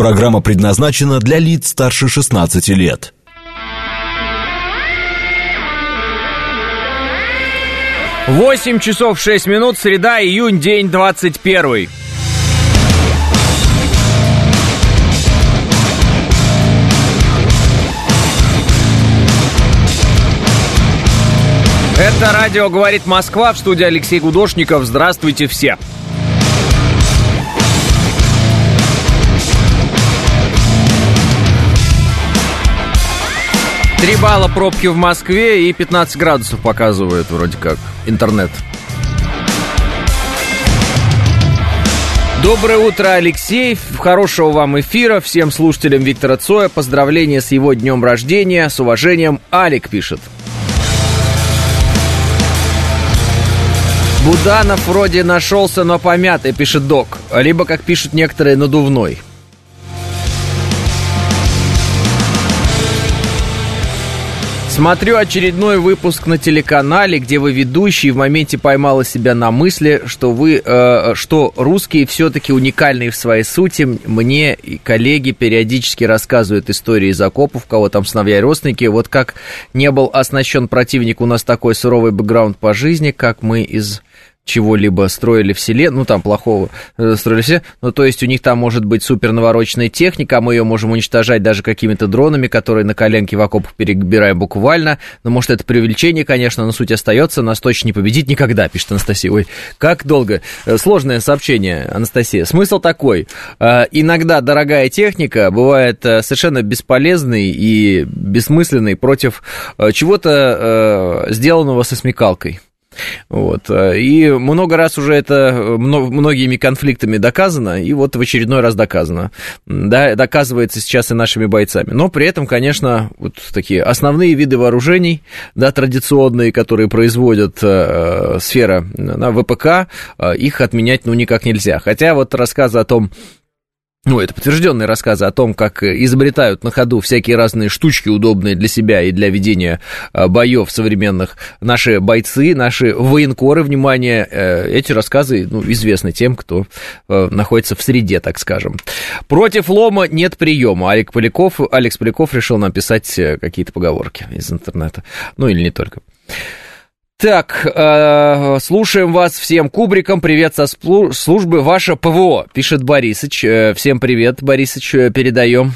Программа предназначена для лиц старше 16 лет. Восемь часов шесть минут, среда, июнь, день двадцать первый. Это радио «Говорит Москва» в студии Алексей Гудошников. Здравствуйте все. Три балла пробки в Москве и 15 градусов показывает вроде как интернет. Доброе утро, Алексей. Хорошего вам эфира. Всем слушателям Виктора Цоя. Поздравления с его днем рождения. С уважением, Алик пишет. Буданов вроде нашелся, но помятый, пишет док. Либо, как пишут некоторые, надувной. Смотрю очередной выпуск на телеканале, где вы ведущий в моменте поймала себя на мысли, что вы, э, что русские все-таки уникальные в своей сути. Мне и коллеги периодически рассказывают истории из окопов, кого там сыновья и родственники. Вот как не был оснащен противник, у нас такой суровый бэкграунд по жизни, как мы из чего-либо строили в селе, ну, там плохого э, строили все, ну, то есть у них там может быть супер навороченная техника, а мы ее можем уничтожать даже какими-то дронами, которые на коленке в окопах перебираем буквально, ну, может, это привлечение, конечно, но суть остается, нас точно не победить никогда, пишет Анастасия. Ой, как долго. Э, сложное сообщение, Анастасия. Смысл такой, э, иногда дорогая техника бывает совершенно бесполезной и бессмысленной против чего-то сделанного со смекалкой. Вот. Э, и много раз уже это э, многими конфликтами доказано, и вот в очередной раз доказано. Да, доказывается сейчас и нашими бойцами. Но при этом, конечно, вот такие основные виды вооружений, да, традиционные, которые производят э, сфера на ВПК, э, их отменять ну никак нельзя. Хотя вот рассказы о том, ну, это подтвержденные рассказы о том, как изобретают на ходу всякие разные штучки, удобные для себя и для ведения а, боев современных наши бойцы, наши военкоры, внимание, э, эти рассказы ну, известны тем, кто э, находится в среде, так скажем. Против лома нет приема. Алекс Поляков, Алекс Поляков решил написать э, какие-то поговорки из интернета. Ну, или не только. Так, э, слушаем вас всем кубриком. Привет со службы. Ваше ПВО, пишет Борисыч. Э, всем привет, Борисыч, э, передаем.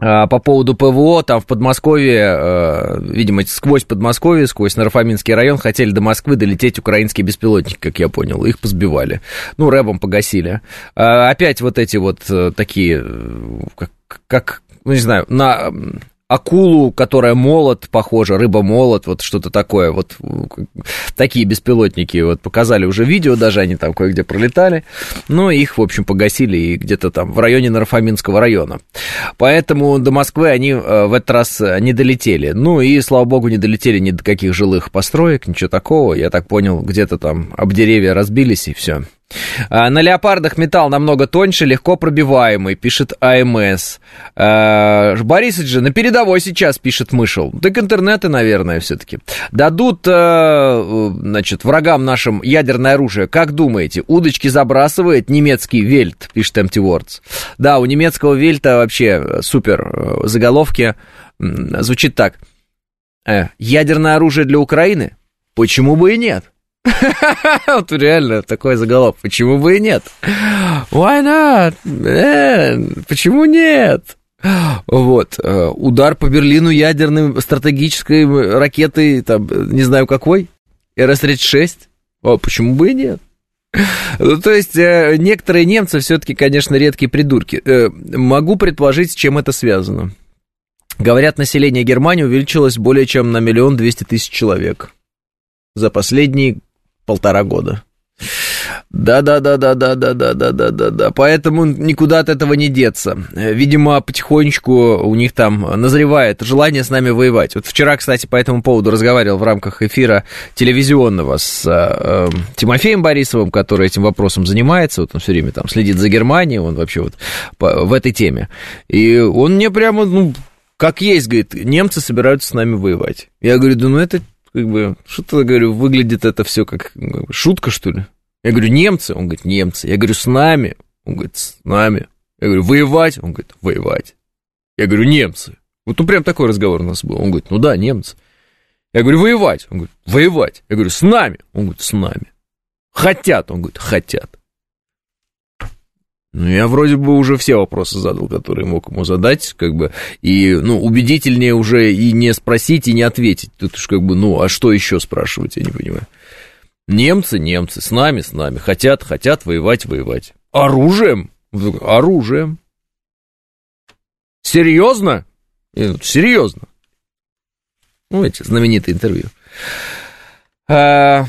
Э, по поводу ПВО, там в Подмосковье, э, видимо, сквозь Подмосковье, сквозь Нарфаминский район хотели до Москвы долететь украинские беспилотники, как я понял. Их позбивали. Ну, рэбом погасили. Опять вот эти вот такие, как, как, ну, не знаю, на акулу, которая молот, похоже, рыба-молот, вот что-то такое, вот такие беспилотники, вот показали уже видео, даже они там кое-где пролетали, но их, в общем, погасили и где-то там в районе Нарафаминского района. Поэтому до Москвы они э, в этот раз не долетели. Ну и, слава богу, не долетели ни до каких жилых построек, ничего такого, я так понял, где-то там об деревья разбились и все. А, на леопардах металл намного тоньше, легко пробиваемый, пишет АМС. А, Борисович же на передовой сейчас, пишет Мышел. Так интернеты, наверное, все-таки. Дадут, а, значит, врагам нашим ядерное оружие. Как думаете, удочки забрасывает немецкий Вельт, пишет Empty Words. Да, у немецкого Вельта вообще супер заголовки. Звучит так. «Э, ядерное оружие для Украины? Почему бы и нет? Вот реально такой заголовок. Почему бы и нет? Why not? Man, почему нет? Вот. Э, удар по Берлину ядерной стратегической ракетой, там, не знаю какой, РС-36. О, почему бы и нет? Ну, то есть, э, некоторые немцы все-таки, конечно, редкие придурки. Э, могу предположить, с чем это связано. Говорят, население Германии увеличилось более чем на миллион двести тысяч человек за последние полтора года. Да, да, да, да, да, да, да, да, да, да, да. Поэтому никуда от этого не деться. Видимо, потихонечку у них там назревает желание с нами воевать. Вот вчера, кстати, по этому поводу разговаривал в рамках эфира телевизионного с э, Тимофеем Борисовым, который этим вопросом занимается. Вот он все время там следит за Германией, он вообще вот по, в этой теме. И он мне прямо, ну, как есть, говорит, немцы собираются с нами воевать. Я говорю, да ну это как бы, что-то, говорю, выглядит это все как шутка, что ли? Я говорю, немцы? Он говорит, немцы. Я говорю, с нами? Он говорит, с нами. Я говорю, воевать? Он говорит, воевать. Я говорю, немцы. Вот ну прям такой разговор у нас был. Он говорит, ну да, немцы. Я говорю, воевать. Он говорит, воевать. Я говорю, с нами. Он говорит, с нами. Хотят. Он говорит, хотят. Ну, я вроде бы уже все вопросы задал, которые мог ему задать, как бы, и, ну, убедительнее уже и не спросить, и не ответить. Тут уж как бы, ну, а что еще спрашивать, я не понимаю. Немцы, немцы, с нами, с нами, хотят, хотят воевать, воевать. Оружием? Оружием. Серьезно? Серьезно. Ну, эти знаменитые интервью. А,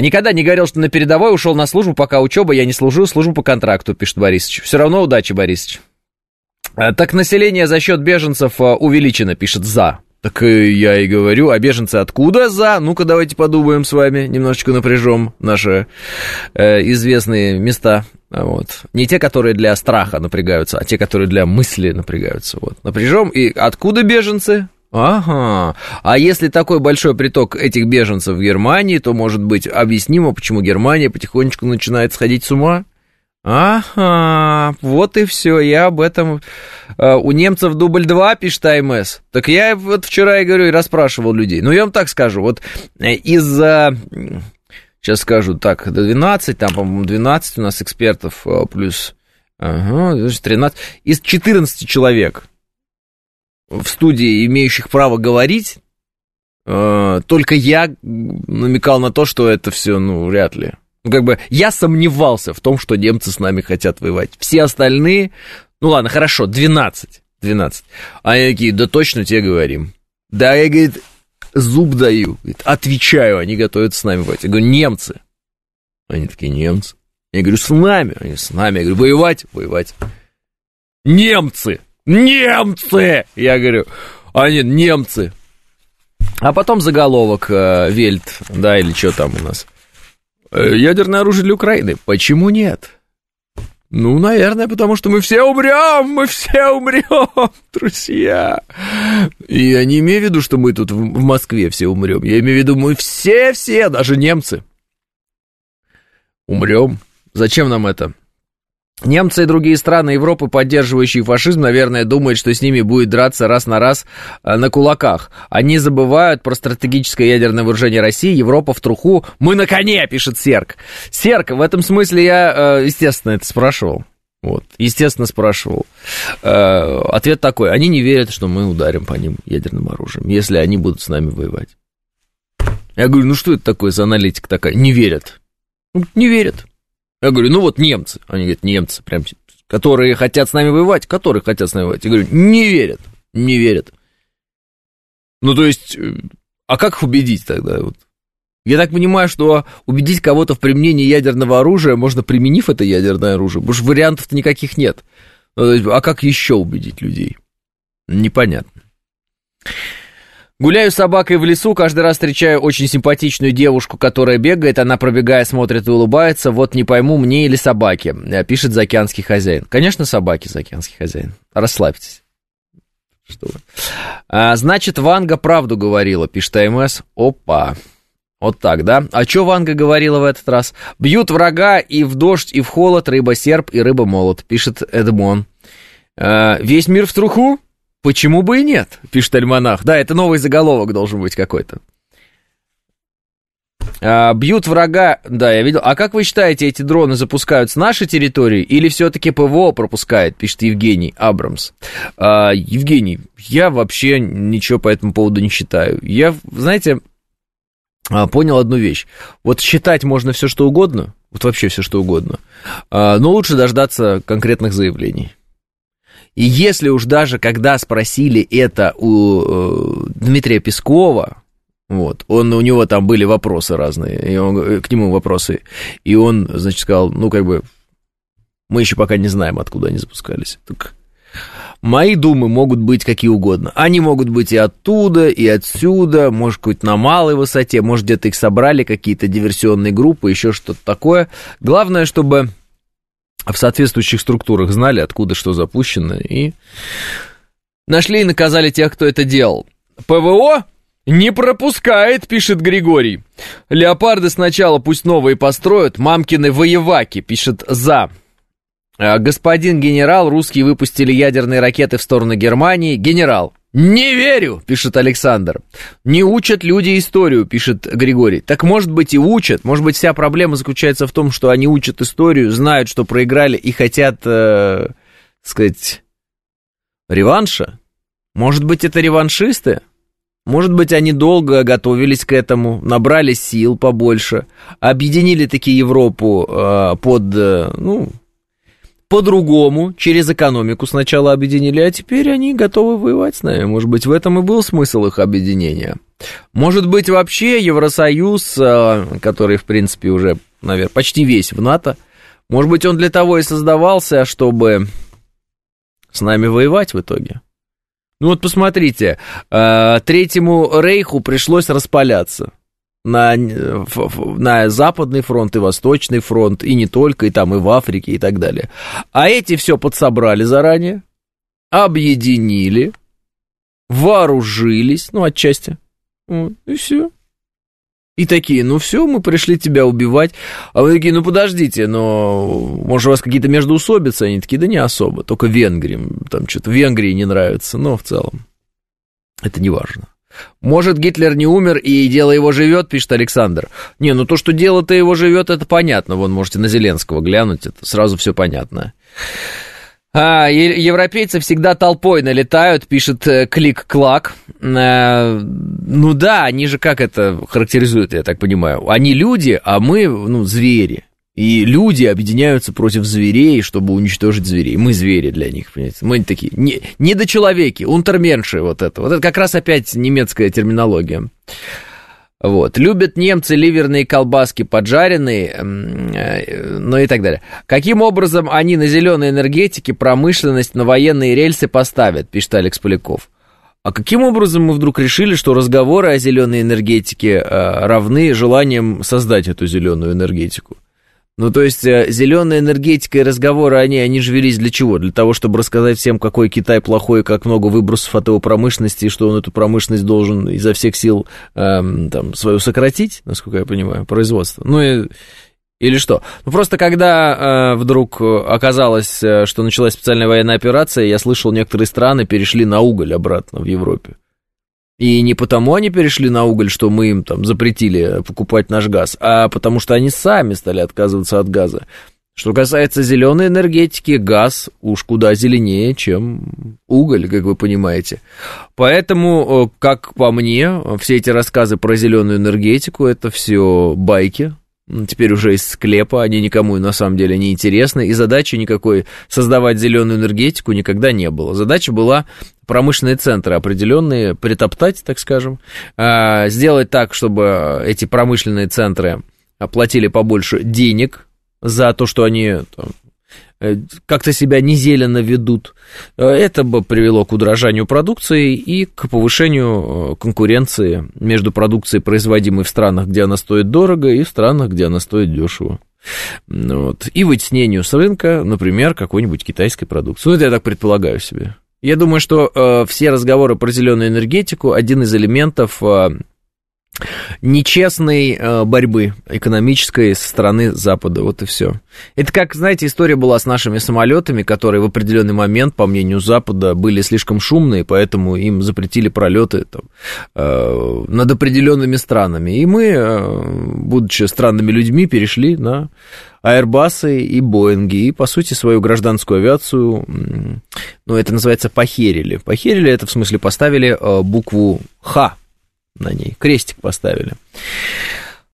никогда не говорил, что на передовой ушел на службу, пока учеба, я не служу, службу по контракту, пишет Борисович. Все равно удачи, Борисович. А, так население за счет беженцев а, увеличено, пишет «за». Так я и говорю, а беженцы откуда за? Ну-ка давайте подумаем с вами, немножечко напряжем наши э, известные места. Вот. Не те, которые для страха напрягаются, а те, которые для мысли напрягаются. Вот. Напряжем. И откуда беженцы? Ага. А если такой большой приток этих беженцев в Германии, то, может быть, объяснимо, почему Германия потихонечку начинает сходить с ума? Ага, вот и все, я об этом... Э, у немцев дубль 2, пишет АМС. Так я вот вчера, и говорю, и расспрашивал людей. Ну, я вам так скажу, вот э, из-за... Сейчас скажу, так, 12, там, по-моему, 12 у нас экспертов э, плюс... Ага, 13. Из 14 человек, в студии, имеющих право говорить, э, только я намекал на то, что это все, ну, вряд ли. Ну, как бы я сомневался в том, что немцы с нами хотят воевать. Все остальные, ну ладно, хорошо, 12, 12. А они такие, да точно тебе говорим. Да, я, говорит, зуб даю. Говорит, отвечаю, они готовятся с нами воевать. Я говорю, немцы. Они такие, немцы. Я говорю, с нами. Они с нами. Я говорю, воевать, воевать. Немцы. Немцы! Я говорю, они немцы. А потом заголовок э, Вельт, да, или что там у нас. Э, ядерное оружие для Украины. Почему нет? Ну, наверное, потому что мы все умрем, мы все умрем, друзья. И я не имею в виду, что мы тут в Москве все умрем. Я имею в виду, мы все-все, даже немцы, умрем. Зачем нам это? Немцы и другие страны Европы, поддерживающие фашизм, наверное, думают, что с ними будет драться раз на раз э, на кулаках. Они забывают про стратегическое ядерное вооружение России, Европа в труху. Мы на коне, пишет Серк. Серк, в этом смысле я, э, естественно, это спрашивал. Вот, естественно, спрашивал. Э, ответ такой, они не верят, что мы ударим по ним ядерным оружием, если они будут с нами воевать. Я говорю, ну что это такое за аналитика такая? Не верят. Не верят. Я говорю, ну вот немцы. Они говорят, немцы, прям, которые хотят с нами воевать, которые хотят с нами воевать. Я говорю, не верят, не верят. Ну, то есть, э, а как их убедить тогда? Вот? Я так понимаю, что убедить кого-то в применении ядерного оружия можно, применив это ядерное оружие, потому что вариантов-то никаких нет. Ну, а как еще убедить людей? Непонятно. Гуляю с собакой в лесу, каждый раз встречаю очень симпатичную девушку, которая бегает, она пробегая, смотрит и улыбается, вот не пойму, мне или собаке, э, пишет заокеанский хозяин. Конечно, собаки, заокеанский хозяин. Расслабьтесь. Что вы. А, значит, Ванга правду говорила, пишет АМС. Опа. Вот так, да? А что Ванга говорила в этот раз? Бьют врага и в дождь, и в холод, рыба-серп и рыба-молот, пишет Эдмон. А, весь мир в труху? Почему бы и нет, пишет Альманах. Да, это новый заголовок должен быть какой-то. А, бьют врага, да, я видел. А как вы считаете, эти дроны запускают с нашей территории или все-таки ПВО пропускает, пишет Евгений Абрамс. А, Евгений, я вообще ничего по этому поводу не считаю. Я, знаете, а, понял одну вещь. Вот считать можно все что угодно, вот вообще все что угодно, а, но лучше дождаться конкретных заявлений. И если уж даже когда спросили это у э, Дмитрия Пескова, вот, он, у него там были вопросы разные, и он, э, к нему вопросы, и он, значит, сказал, ну, как бы, мы еще пока не знаем, откуда они запускались. Так, мои думы могут быть какие угодно. Они могут быть и оттуда, и отсюда, может, какой на малой высоте, может, где-то их собрали, какие-то диверсионные группы, еще что-то такое. Главное, чтобы в соответствующих структурах знали, откуда что запущено, и нашли и наказали тех, кто это делал. ПВО не пропускает, пишет Григорий. Леопарды сначала пусть новые построят, мамкины воеваки, пишет За. Э, господин генерал, русские выпустили ядерные ракеты в сторону Германии. Генерал, не верю, пишет Александр. Не учат люди историю, пишет Григорий. Так может быть и учат. Может быть вся проблема заключается в том, что они учат историю, знают, что проиграли и хотят, э, сказать, реванша. Может быть это реваншисты? Может быть, они долго готовились к этому, набрали сил побольше, объединили таки Европу э, под, э, ну, по-другому, через экономику сначала объединили, а теперь они готовы воевать с нами. Может быть, в этом и был смысл их объединения. Может быть, вообще Евросоюз, а, который, в принципе, уже, наверное, почти весь в НАТО, может быть, он для того и создавался, чтобы с нами воевать в итоге. Ну вот посмотрите, а, Третьему Рейху пришлось распаляться на, на Западный фронт и Восточный фронт, и не только, и там, и в Африке, и так далее. А эти все подсобрали заранее, объединили, вооружились, ну, отчасти, вот, и все. И такие, ну все, мы пришли тебя убивать. А вы такие, ну подождите, но может у вас какие-то междоусобицы? Они такие, да не особо, только Венгрии, там что-то Венгрии не нравится, но в целом это не важно. Может, Гитлер не умер, и дело его живет, пишет Александр. Не, ну то, что дело-то его живет, это понятно. Вон, можете на Зеленского глянуть, это сразу все понятно. А, европейцы всегда толпой налетают, пишет э, Клик-Клак. А, ну да, они же как это характеризуют, я так понимаю. Они люди, а мы, ну, звери. И люди объединяются против зверей, чтобы уничтожить зверей. Мы звери для них, понимаете? Мы такие, не, недочеловеки, унтерменши вот это. Вот это как раз опять немецкая терминология. Вот. Любят немцы ливерные колбаски поджаренные, э, ну и так далее. Каким образом они на зеленой энергетике промышленность на военные рельсы поставят, пишет Алекс Поляков. А каким образом мы вдруг решили, что разговоры о зеленой энергетике э, равны желаниям создать эту зеленую энергетику? Ну, то есть, э, зеленая энергетика и разговоры о ней, они же велись для чего? Для того, чтобы рассказать всем, какой Китай плохой, как много выбросов от его промышленности, и что он эту промышленность должен изо всех сил эм, там, свою сократить, насколько я понимаю, производство. Ну, и, или что? Ну, просто когда э, вдруг оказалось, э, что началась специальная военная операция, я слышал, некоторые страны перешли на уголь обратно в Европе. И не потому они перешли на уголь, что мы им там запретили покупать наш газ, а потому что они сами стали отказываться от газа. Что касается зеленой энергетики, газ уж куда зеленее, чем уголь, как вы понимаете. Поэтому, э, как по мне, все эти рассказы про зеленую энергетику это все байки, теперь уже из склепа, они никому на самом деле не интересны, и задачи никакой создавать зеленую энергетику никогда не было. Задача была промышленные центры определенные притоптать, так скажем, а, сделать так, чтобы эти промышленные центры платили побольше денег за то, что они там, как-то себя незеленно ведут. Э, это бы привело к удорожанию продукции и к повышению э, конкуренции между продукцией, производимой в странах, где она стоит дорого, и в странах, где она стоит дешево. Вот. И вытеснению с рынка, например, какой-нибудь китайской продукции. Ну, это я так предполагаю себе. Я думаю, что э, все разговоры про зеленую энергетику один из элементов э, нечестной э, борьбы экономической со стороны Запада. Вот и все. Это как, знаете, история была с нашими самолетами, которые в определенный момент, по мнению Запада, были слишком шумные, поэтому им запретили пролеты там, э, над определенными странами. И мы, э, будучи странными людьми, перешли на Аэрбасы и Боинги, и, по сути, свою гражданскую авиацию, ну, это называется похерили. Похерили, это в смысле поставили букву «Х» на ней. Крестик поставили.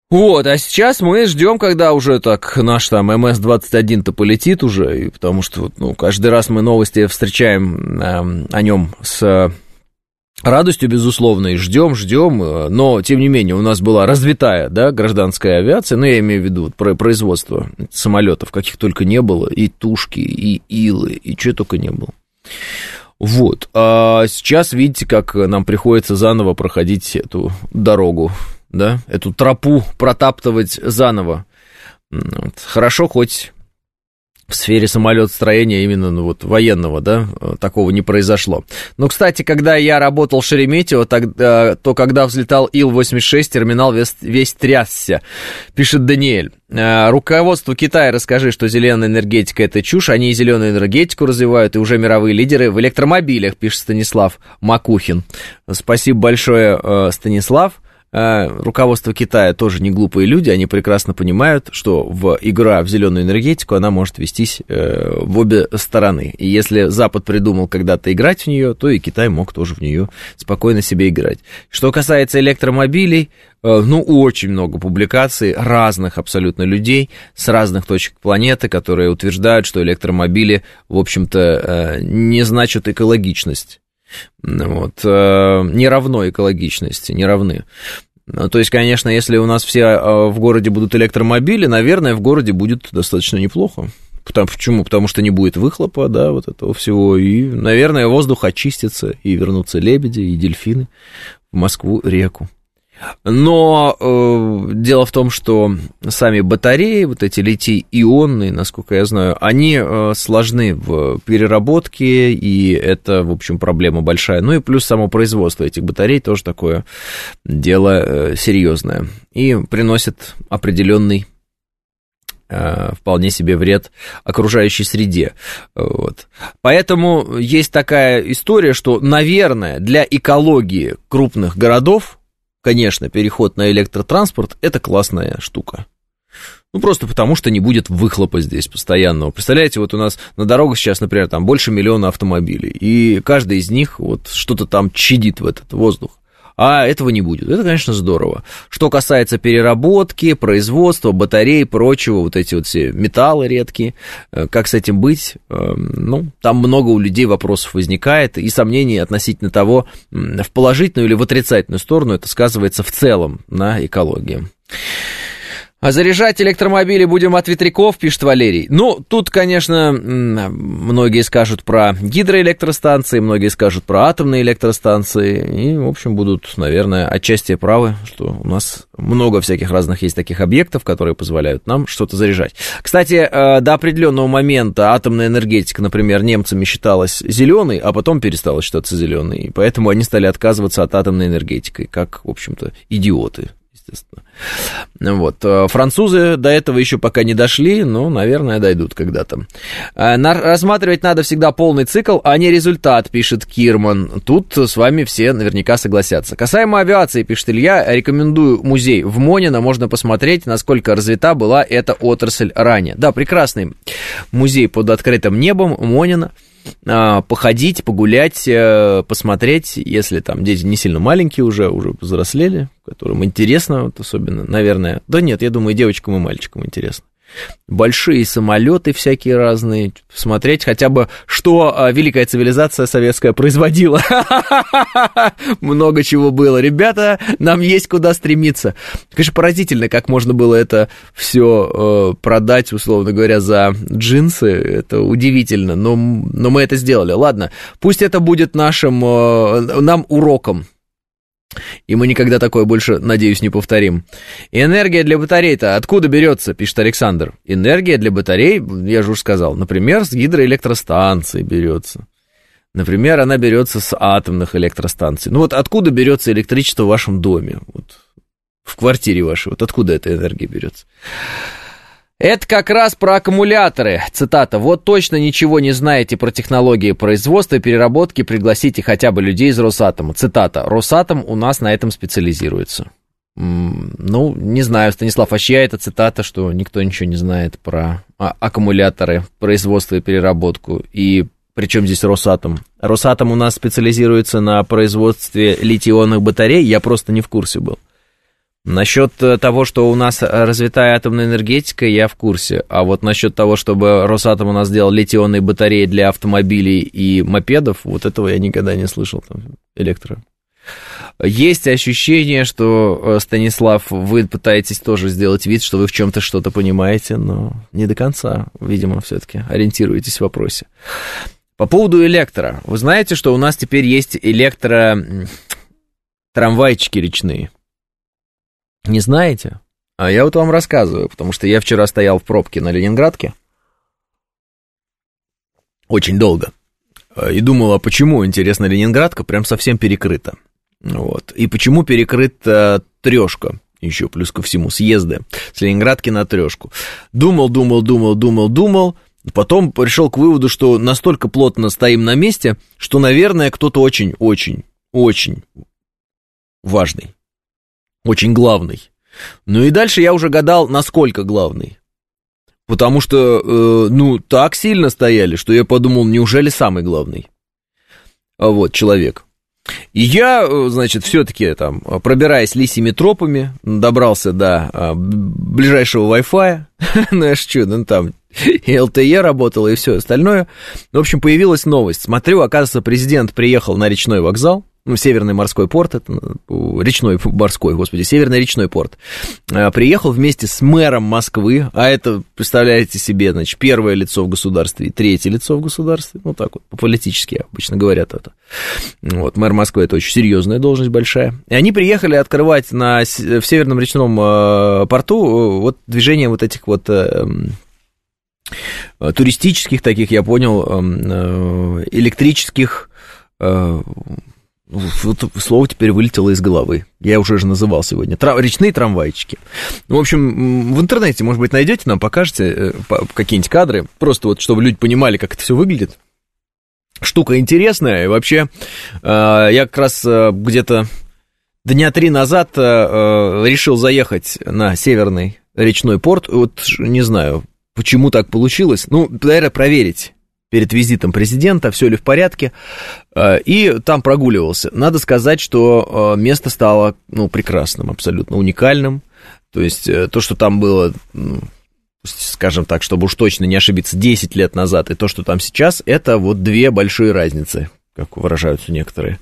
Вот, а сейчас мы ждем, когда уже так наш там МС-21-то полетит уже, потому что ну, каждый раз мы новости встречаем э, о нем с радостью, безусловно, и ждем, ждем, э, но, тем не менее, у нас была развитая, да, гражданская авиация, ну, я имею в виду вот, про производство самолетов, каких только не было, и тушки, и илы, и что только не было. Вот. А сейчас видите, как нам приходится заново проходить эту дорогу, да, эту тропу протаптывать заново. Вот. Хорошо, хоть в сфере самолетостроения именно ну, вот, военного, да, такого не произошло. Но, кстати, когда я работал в Шереметьево, тогда, то когда взлетал Ил-86, терминал весь, весь трясся, пишет Даниэль. Э, руководству Китая расскажи, что зеленая энергетика это чушь, они и зеленую энергетику развивают, и уже мировые лидеры в электромобилях, пишет Станислав Макухин. Спасибо большое, э, Станислав. А, руководство Китая тоже не глупые люди, они прекрасно понимают, что в игра в зеленую энергетику, она может вестись э, в обе стороны. И если Запад придумал когда-то играть в нее, то и Китай мог тоже в нее спокойно себе играть. Что касается электромобилей, э, ну, очень много публикаций разных абсолютно людей с разных точек планеты, которые утверждают, что электромобили, в общем-то, э, не значат экологичность. Вот, э, не равно экологичности, не равны. Ну, то есть, конечно, если у нас все э, в городе будут электромобили, наверное, в городе будет достаточно неплохо. Потому, почему? Потому что не будет выхлопа, да, вот этого всего. И, наверное, воздух очистится, и вернутся лебеди и дельфины в Москву реку. Но э, дело в том, что сами батареи, вот эти литий-ионные, насколько я знаю, они э, сложны в переработке, и это, в общем, проблема большая. Ну и плюс само производство этих батарей тоже такое дело э, серьезное. И приносит определенный э, вполне себе вред окружающей среде. Вот. Поэтому есть такая история, что, наверное, для экологии крупных городов конечно, переход на электротранспорт – это классная штука. Ну, просто потому, что не будет выхлопа здесь постоянного. Представляете, вот у нас на дорогах сейчас, например, там больше миллиона автомобилей, и каждый из них вот что-то там чадит в этот воздух а этого не будет. Это, конечно, здорово. Что касается переработки, производства, батарей и прочего, вот эти вот все металлы редкие, э, как с этим быть, эм, ну, там много у людей вопросов возникает и сомнений относительно того, в положительную или в отрицательную сторону это сказывается в целом на экологии. А заряжать электромобили будем от ветряков, пишет Валерий. Ну, тут, конечно, многие скажут про гидроэлектростанции, многие скажут про атомные электростанции. И, в общем, будут, наверное, отчасти правы, что у нас много всяких разных есть таких объектов, которые позволяют нам что-то заряжать. Кстати, э, до определенного момента атомная энергетика, например, немцами считалась зеленой, а потом перестала считаться зеленой. И поэтому они стали отказываться от атомной энергетики, как, в общем-то, идиоты естественно. Вот. Э, французы до этого еще пока не дошли, но, наверное, дойдут когда-то. Э, рассматривать надо всегда полный цикл, а не результат, пишет Кирман. Тут с вами все наверняка согласятся. Касаемо авиации, пишет Илья, рекомендую музей в Монино, можно посмотреть, насколько развита была эта отрасль ранее. Да, прекрасный музей под открытым небом, Монино. А, походить, погулять, э, посмотреть, если там дети не сильно маленькие уже, уже взрослели, которым интересно, вот особенно, наверное. Да нет, я думаю, девочкам и мальчикам интересно большие самолеты всякие разные, смотреть хотя бы, что а, великая цивилизация советская производила. Много чего было. Ребята, нам есть куда стремиться. Конечно, поразительно, как можно было это все э, продать, условно говоря, за джинсы. Это удивительно, но, но мы это сделали. Ладно, пусть это будет нашим, э, нам уроком и мы никогда такое больше, надеюсь, не повторим. Энергия для батарей-то откуда берется, пишет Александр. Энергия для батарей, я же уже сказал, например, с гидроэлектростанции берется. Например, она берется с атомных электростанций. Ну вот откуда берется электричество в вашем доме? Вот в квартире вашей. Вот откуда эта энергия берется? Это как раз про аккумуляторы. Цитата. Вот точно ничего не знаете про технологии производства и переработки, пригласите хотя бы людей из Росатома. Цитата. Росатом у нас на этом специализируется. Ну, не знаю, Станислав, а чья это цитата, что никто ничего не знает про а, аккумуляторы, производство и переработку, и причем здесь Росатом? Росатом у нас специализируется на производстве литий-ионных батарей, я просто не в курсе был. Насчет э, того, что у нас развитая атомная энергетика, я в курсе. А вот насчет того, чтобы Росатом у нас сделал литионные батареи для автомобилей и мопедов, вот этого я никогда не слышал. Там, электро. Есть ощущение, что, э, Станислав, вы пытаетесь тоже сделать вид, что вы в чем-то что-то понимаете, но не до конца, видимо, все-таки ориентируетесь в вопросе. По поводу электро. Вы знаете, что у нас теперь есть электро трамвайчики речные. Не знаете? А я вот вам рассказываю, потому что я вчера стоял в пробке на Ленинградке. очень долго. И думал, а почему, интересно, Ленинградка прям совсем перекрыта. Вот. И почему перекрыта трешка? Еще плюс ко всему съезды с Ленинградки на трешку. Думал, думал, думал, думал, думал. Потом пришел к выводу, что настолько плотно стоим на месте, что, наверное, кто-то очень, очень, очень важный, очень главный. Ну и дальше я уже гадал, насколько главный. Потому что, э, ну, так сильно стояли, что я подумал, неужели самый главный? А вот, человек. И я, э, значит, все-таки там, пробираясь лисими тропами, добрался до а, ближайшего Wi-Fi, ну, я шучу, ну, там LTE работало, и все остальное. В общем, появилась новость. Смотрю, оказывается, президент приехал на речной вокзал, ну, Северный морской порт, это ну, речной морской, господи, Северный речной порт, а, приехал вместе с мэром Москвы, а это, представляете себе, значит, первое лицо в государстве и третье лицо в государстве, ну, так вот, по-политически обычно говорят это. Вот, мэр Москвы это очень серьезная должность большая. И они приехали открывать на, в Северном речном а, порту э, вот движение вот этих вот э, туристических таких, я понял, э, электрических вот слово теперь вылетело из головы. Я уже же называл сегодня. Тра- речные трамвайчики. Ну, в общем, в интернете, может быть, найдете, нам покажете э, какие-нибудь кадры, просто вот, чтобы люди понимали, как это все выглядит. Штука интересная. И вообще, э, я как раз э, где-то дня три назад решил заехать на северный речной порт. Вот не знаю, почему так получилось. Ну, наверное, проверить перед визитом президента, все ли в порядке, э, и там прогуливался. Надо сказать, что э, место стало ну, прекрасным, абсолютно уникальным. То есть э, то, что там было, ну, скажем так, чтобы уж точно не ошибиться, 10 лет назад, и то, что там сейчас, это вот две большие разницы, как выражаются некоторые.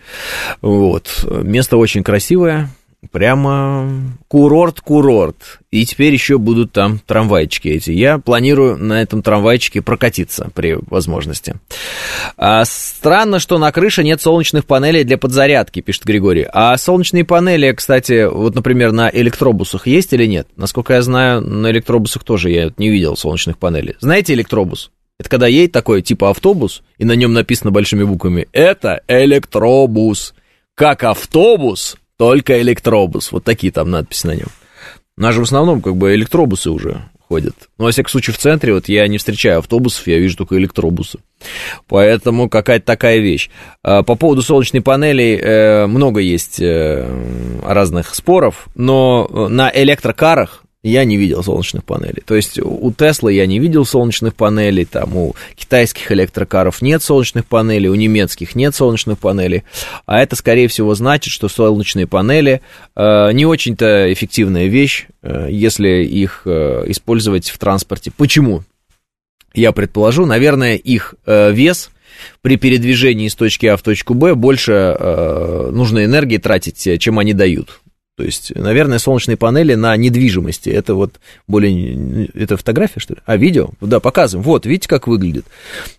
Вот. Место очень красивое, Прямо курорт-курорт. И теперь еще будут там трамвайчики эти. Я планирую на этом трамвайчике прокатиться при возможности. А, странно, что на крыше нет солнечных панелей для подзарядки, пишет Григорий. А солнечные панели, кстати, вот, например, на электробусах есть или нет? Насколько я знаю, на электробусах тоже я не видел солнечных панелей. Знаете электробус? Это когда едет такой типа автобус, и на нем написано большими буквами «Это электробус». Как автобус, только электробус. Вот такие там надписи на нем. У нас же в основном как бы электробусы уже ходят. Но, во всяком случае, в центре вот я не встречаю автобусов, я вижу только электробусы. Поэтому какая-то такая вещь. А, по поводу солнечной панели э, много есть э, разных споров, но на электрокарах я не видел солнечных панелей. То есть у Теслы я не видел солнечных панелей, там у китайских электрокаров нет солнечных панелей, у немецких нет солнечных панелей, а это, скорее всего, значит, что солнечные панели э, не очень-то эффективная вещь, э, если их э, использовать в транспорте. Почему? Я предположу, наверное, их э, вес при передвижении из точки А в точку Б больше э, нужно энергии тратить, чем они дают. То есть, наверное, солнечные панели на недвижимости. Это вот более... Это фотография, что ли? А, видео? Да, показываем. Вот, видите, как выглядит?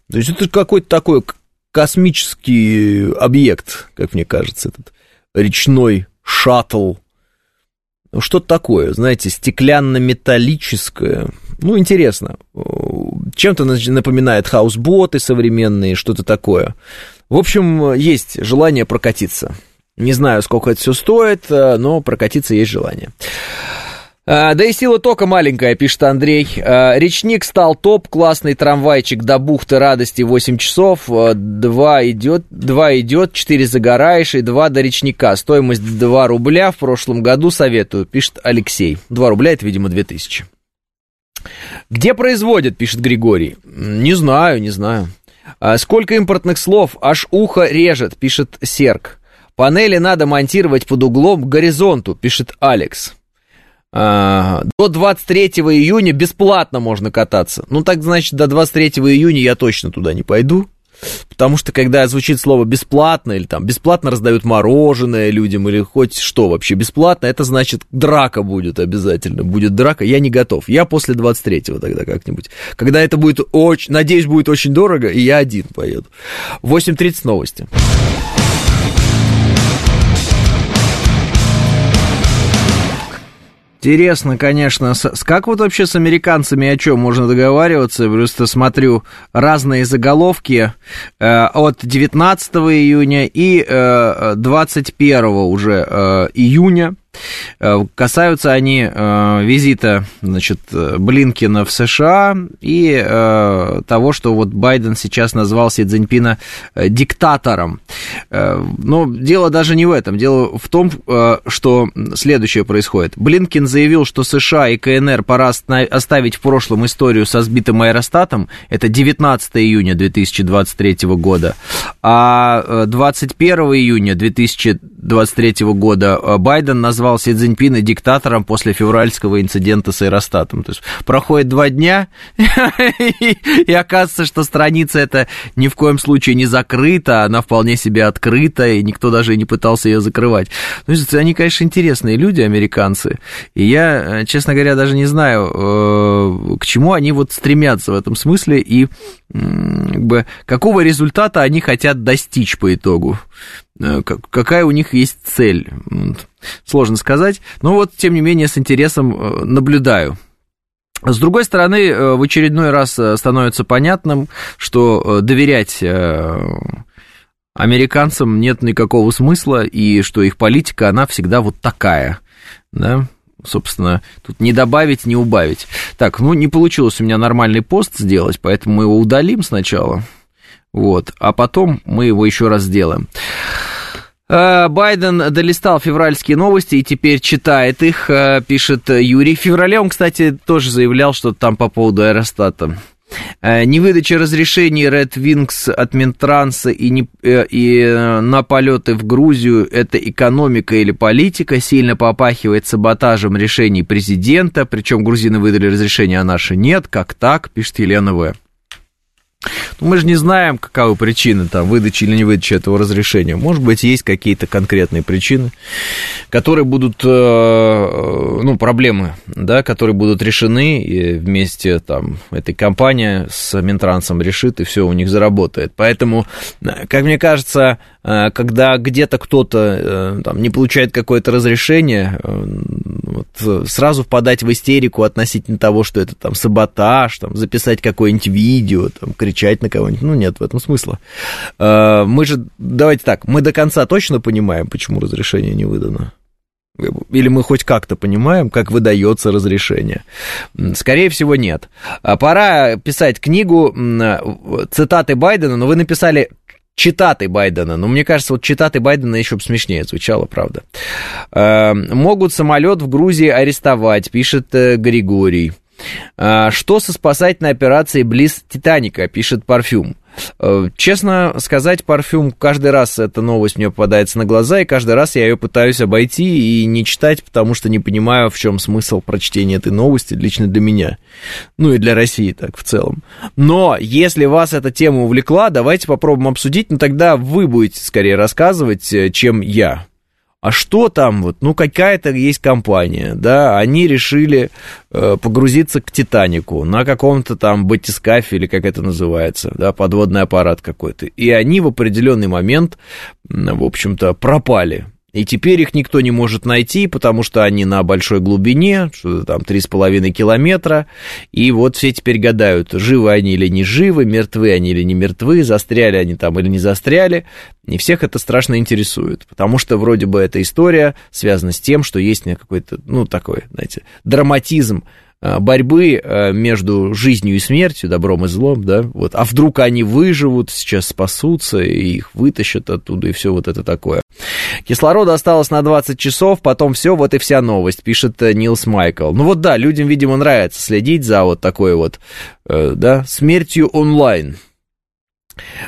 То есть, это какой-то такой космический объект, как мне кажется, этот речной шаттл. Ну, что-то такое, знаете, стеклянно-металлическое. Ну, интересно. Чем-то напоминает хаусботы современные, что-то такое. В общем, есть желание прокатиться. Не знаю, сколько это все стоит, э, но прокатиться есть желание. А, да и сила тока маленькая, пишет Андрей. А, речник стал топ, классный трамвайчик до бухты радости 8 часов. А, два идет, два идет, 4 загораешь и два до речника. Стоимость 2 рубля в прошлом году советую, пишет Алексей. 2 рубля это, видимо, 2000. Где производят, пишет Григорий. Не знаю, не знаю. Сколько импортных слов, аж ухо режет, пишет Серк. Панели надо монтировать под углом к горизонту, пишет Алекс. А, до 23 июня бесплатно можно кататься. Ну, так значит, до 23 июня я точно туда не пойду. Потому что, когда звучит слово бесплатно, или там бесплатно раздают мороженое людям, или хоть что вообще бесплатно, это значит драка будет обязательно. Будет драка. Я не готов. Я после 23-го тогда как-нибудь. Когда это будет очень, надеюсь, будет очень дорого, и я один поеду. 8.30 новости. Интересно, конечно. Как вот вообще с американцами о чем можно договариваться? Просто смотрю разные заголовки э, от 19 июня и э, 21 уже э, июня. Э, касаются они э, визита, значит, Блинкина в США и э, того, что вот Байден сейчас назвал Си Цзиньпина диктатором. Но дело даже не в этом. Дело в том, что следующее происходит. Блинкин заявил, что США и КНР пора оставить в прошлом историю со сбитым аэростатом. Это 19 июня 2023 года. А 21 июня 2023 года Байден назвал назвал Си Цзиньпина диктатором после февральского инцидента с аэростатом. То есть проходит два дня, и оказывается, что страница эта ни в коем случае не закрыта, она вполне себе открыта, и никто даже не пытался ее закрывать. Ну, они, конечно, интересные люди, американцы, и я, э, честно говоря, даже не знаю, э, к чему они вот стремятся в этом смысле, и как бы, какого результата они хотят достичь по итогу. Э, какая у них есть цель. Сложно сказать, но вот, тем не менее, с интересом э, наблюдаю. С другой стороны, э, в очередной раз становится понятным, что доверять американцам нет никакого смысла, и что их политика, она всегда вот такая, да, собственно, тут не добавить, не убавить. Так, ну, не получилось у меня нормальный пост сделать, поэтому мы его удалим сначала, вот, а потом мы его еще раз сделаем. Э, Байден долистал февральские новости и теперь читает их, э, пишет Юрий. В феврале он, кстати, тоже заявлял, что там по поводу аэростата. Э, невыдача разрешений Red Wings от Минтранса и, не, и на полеты в Грузию – это экономика или политика, сильно попахивает саботажем решений президента, причем грузины выдали разрешение, а наши нет. Как так, пишет Елена В. Ну, мы же не знаем, каковы причины там выдачи или не выдачи этого разрешения. Может быть, есть какие-то конкретные причины, которые будут, э, ну, проблемы, да, которые будут решены, и вместе там этой компания с Минтрансом решит, и все у них заработает. Поэтому, как мне кажется, э, когда где-то кто-то э, там, не получает какое-то разрешение, вот, сразу впадать в истерику относительно того, что это там саботаж, там, записать какое-нибудь видео, там, кричать на кого-нибудь. Ну, нет в этом смысла. А, мы же, давайте так, мы до конца точно понимаем, почему разрешение не выдано. Или мы хоть как-то понимаем, как выдается разрешение? Скорее всего, нет. А пора писать книгу цитаты Байдена, но вы написали читаты Байдена. Но мне кажется, вот читаты Байдена еще бы смешнее звучало, правда. А, могут самолет в Грузии арестовать, пишет э, Григорий. А, что со спасательной операцией близ Титаника, пишет Парфюм. Э, честно сказать, парфюм, каждый раз эта новость мне попадается на глаза, и каждый раз я ее пытаюсь обойти и не читать, потому что не понимаю, в чем смысл прочтения этой новости лично для меня. Ну и для России так в целом. Но если вас эта тема увлекла, давайте попробуем обсудить, но тогда вы будете скорее рассказывать, э, чем я а что там вот, ну какая-то есть компания, да, они решили э, погрузиться к Титанику на каком-то там батискафе или как это называется, да, подводный аппарат какой-то, и они в определенный момент, в общем-то, пропали, и теперь их никто не может найти, потому что они на большой глубине, что там 3,5 километра. И вот все теперь гадают, живы они или не живы, мертвы они или не мертвы, застряли они там или не застряли. И всех это страшно интересует, потому что вроде бы эта история связана с тем, что есть какой-то, ну, такой, знаете, драматизм борьбы э, между жизнью и смертью, добром и злом, да, вот, а вдруг они выживут, сейчас спасутся, и их вытащат оттуда, и все вот это такое. Кислорода осталось на 20 часов, потом все, вот и вся новость, пишет э, Нилс Майкл. Ну вот да, людям, видимо, нравится следить за вот такой вот, да, смертью онлайн.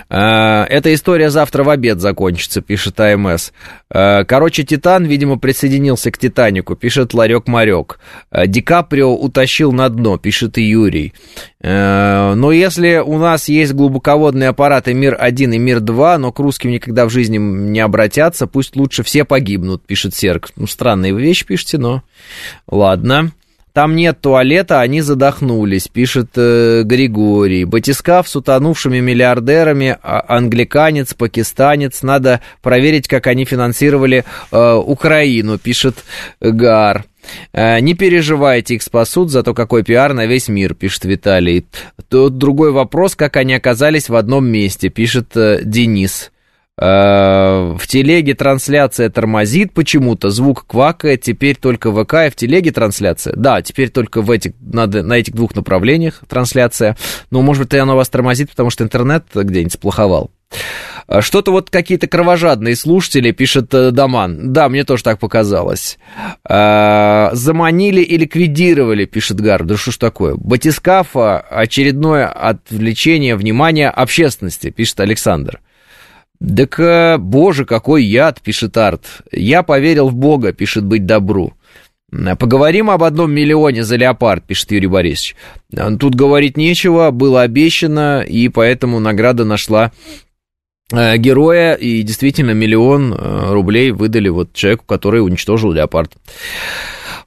Э, эта история завтра в обед закончится, пишет АМС. Э, короче, Титан, видимо, присоединился к Титанику, пишет Ларек Марек. Э, Ди Каприо утащил на дно, пишет и Юрий. Но если у нас есть глубоководные аппараты Мир-1 и Мир-2, но к русским никогда в жизни не обратятся, пусть лучше все погибнут, пишет Серк. Ну, странные вещи пишете, но ладно. Там нет туалета, они задохнулись, пишет э, Григорий. Батискаф с утонувшими миллиардерами, а, англиканец, пакистанец. Надо проверить, как они финансировали э, Украину, пишет Гар. Э, не переживайте, их спасут, зато какой пиар на весь мир, пишет Виталий. Тут другой вопрос, как они оказались в одном месте, пишет э, Денис. Э, в телеге трансляция тормозит почему-то, звук квакает, теперь только ВК и в телеге трансляция. Да, теперь только в этих, надо, на этих двух направлениях трансляция. Но, может быть, она у вас тормозит, потому что интернет где-нибудь сплоховал. Э, что-то вот какие-то кровожадные слушатели, пишет э, Даман. Да, мне тоже так показалось. Заманили и ликвидировали, пишет Гар. Да что ж такое? Батискафа очередное отвлечение внимания общественности, пишет Александр. «Так, э, боже, какой яд!» — пишет Арт. «Я поверил в Бога», — пишет «Быть добру». Поговорим об одном миллионе за леопард, пишет Юрий Борисович. Тут говорить нечего, было обещано, и поэтому награда нашла э, героя, и действительно миллион э, рублей выдали вот человеку, который уничтожил леопард.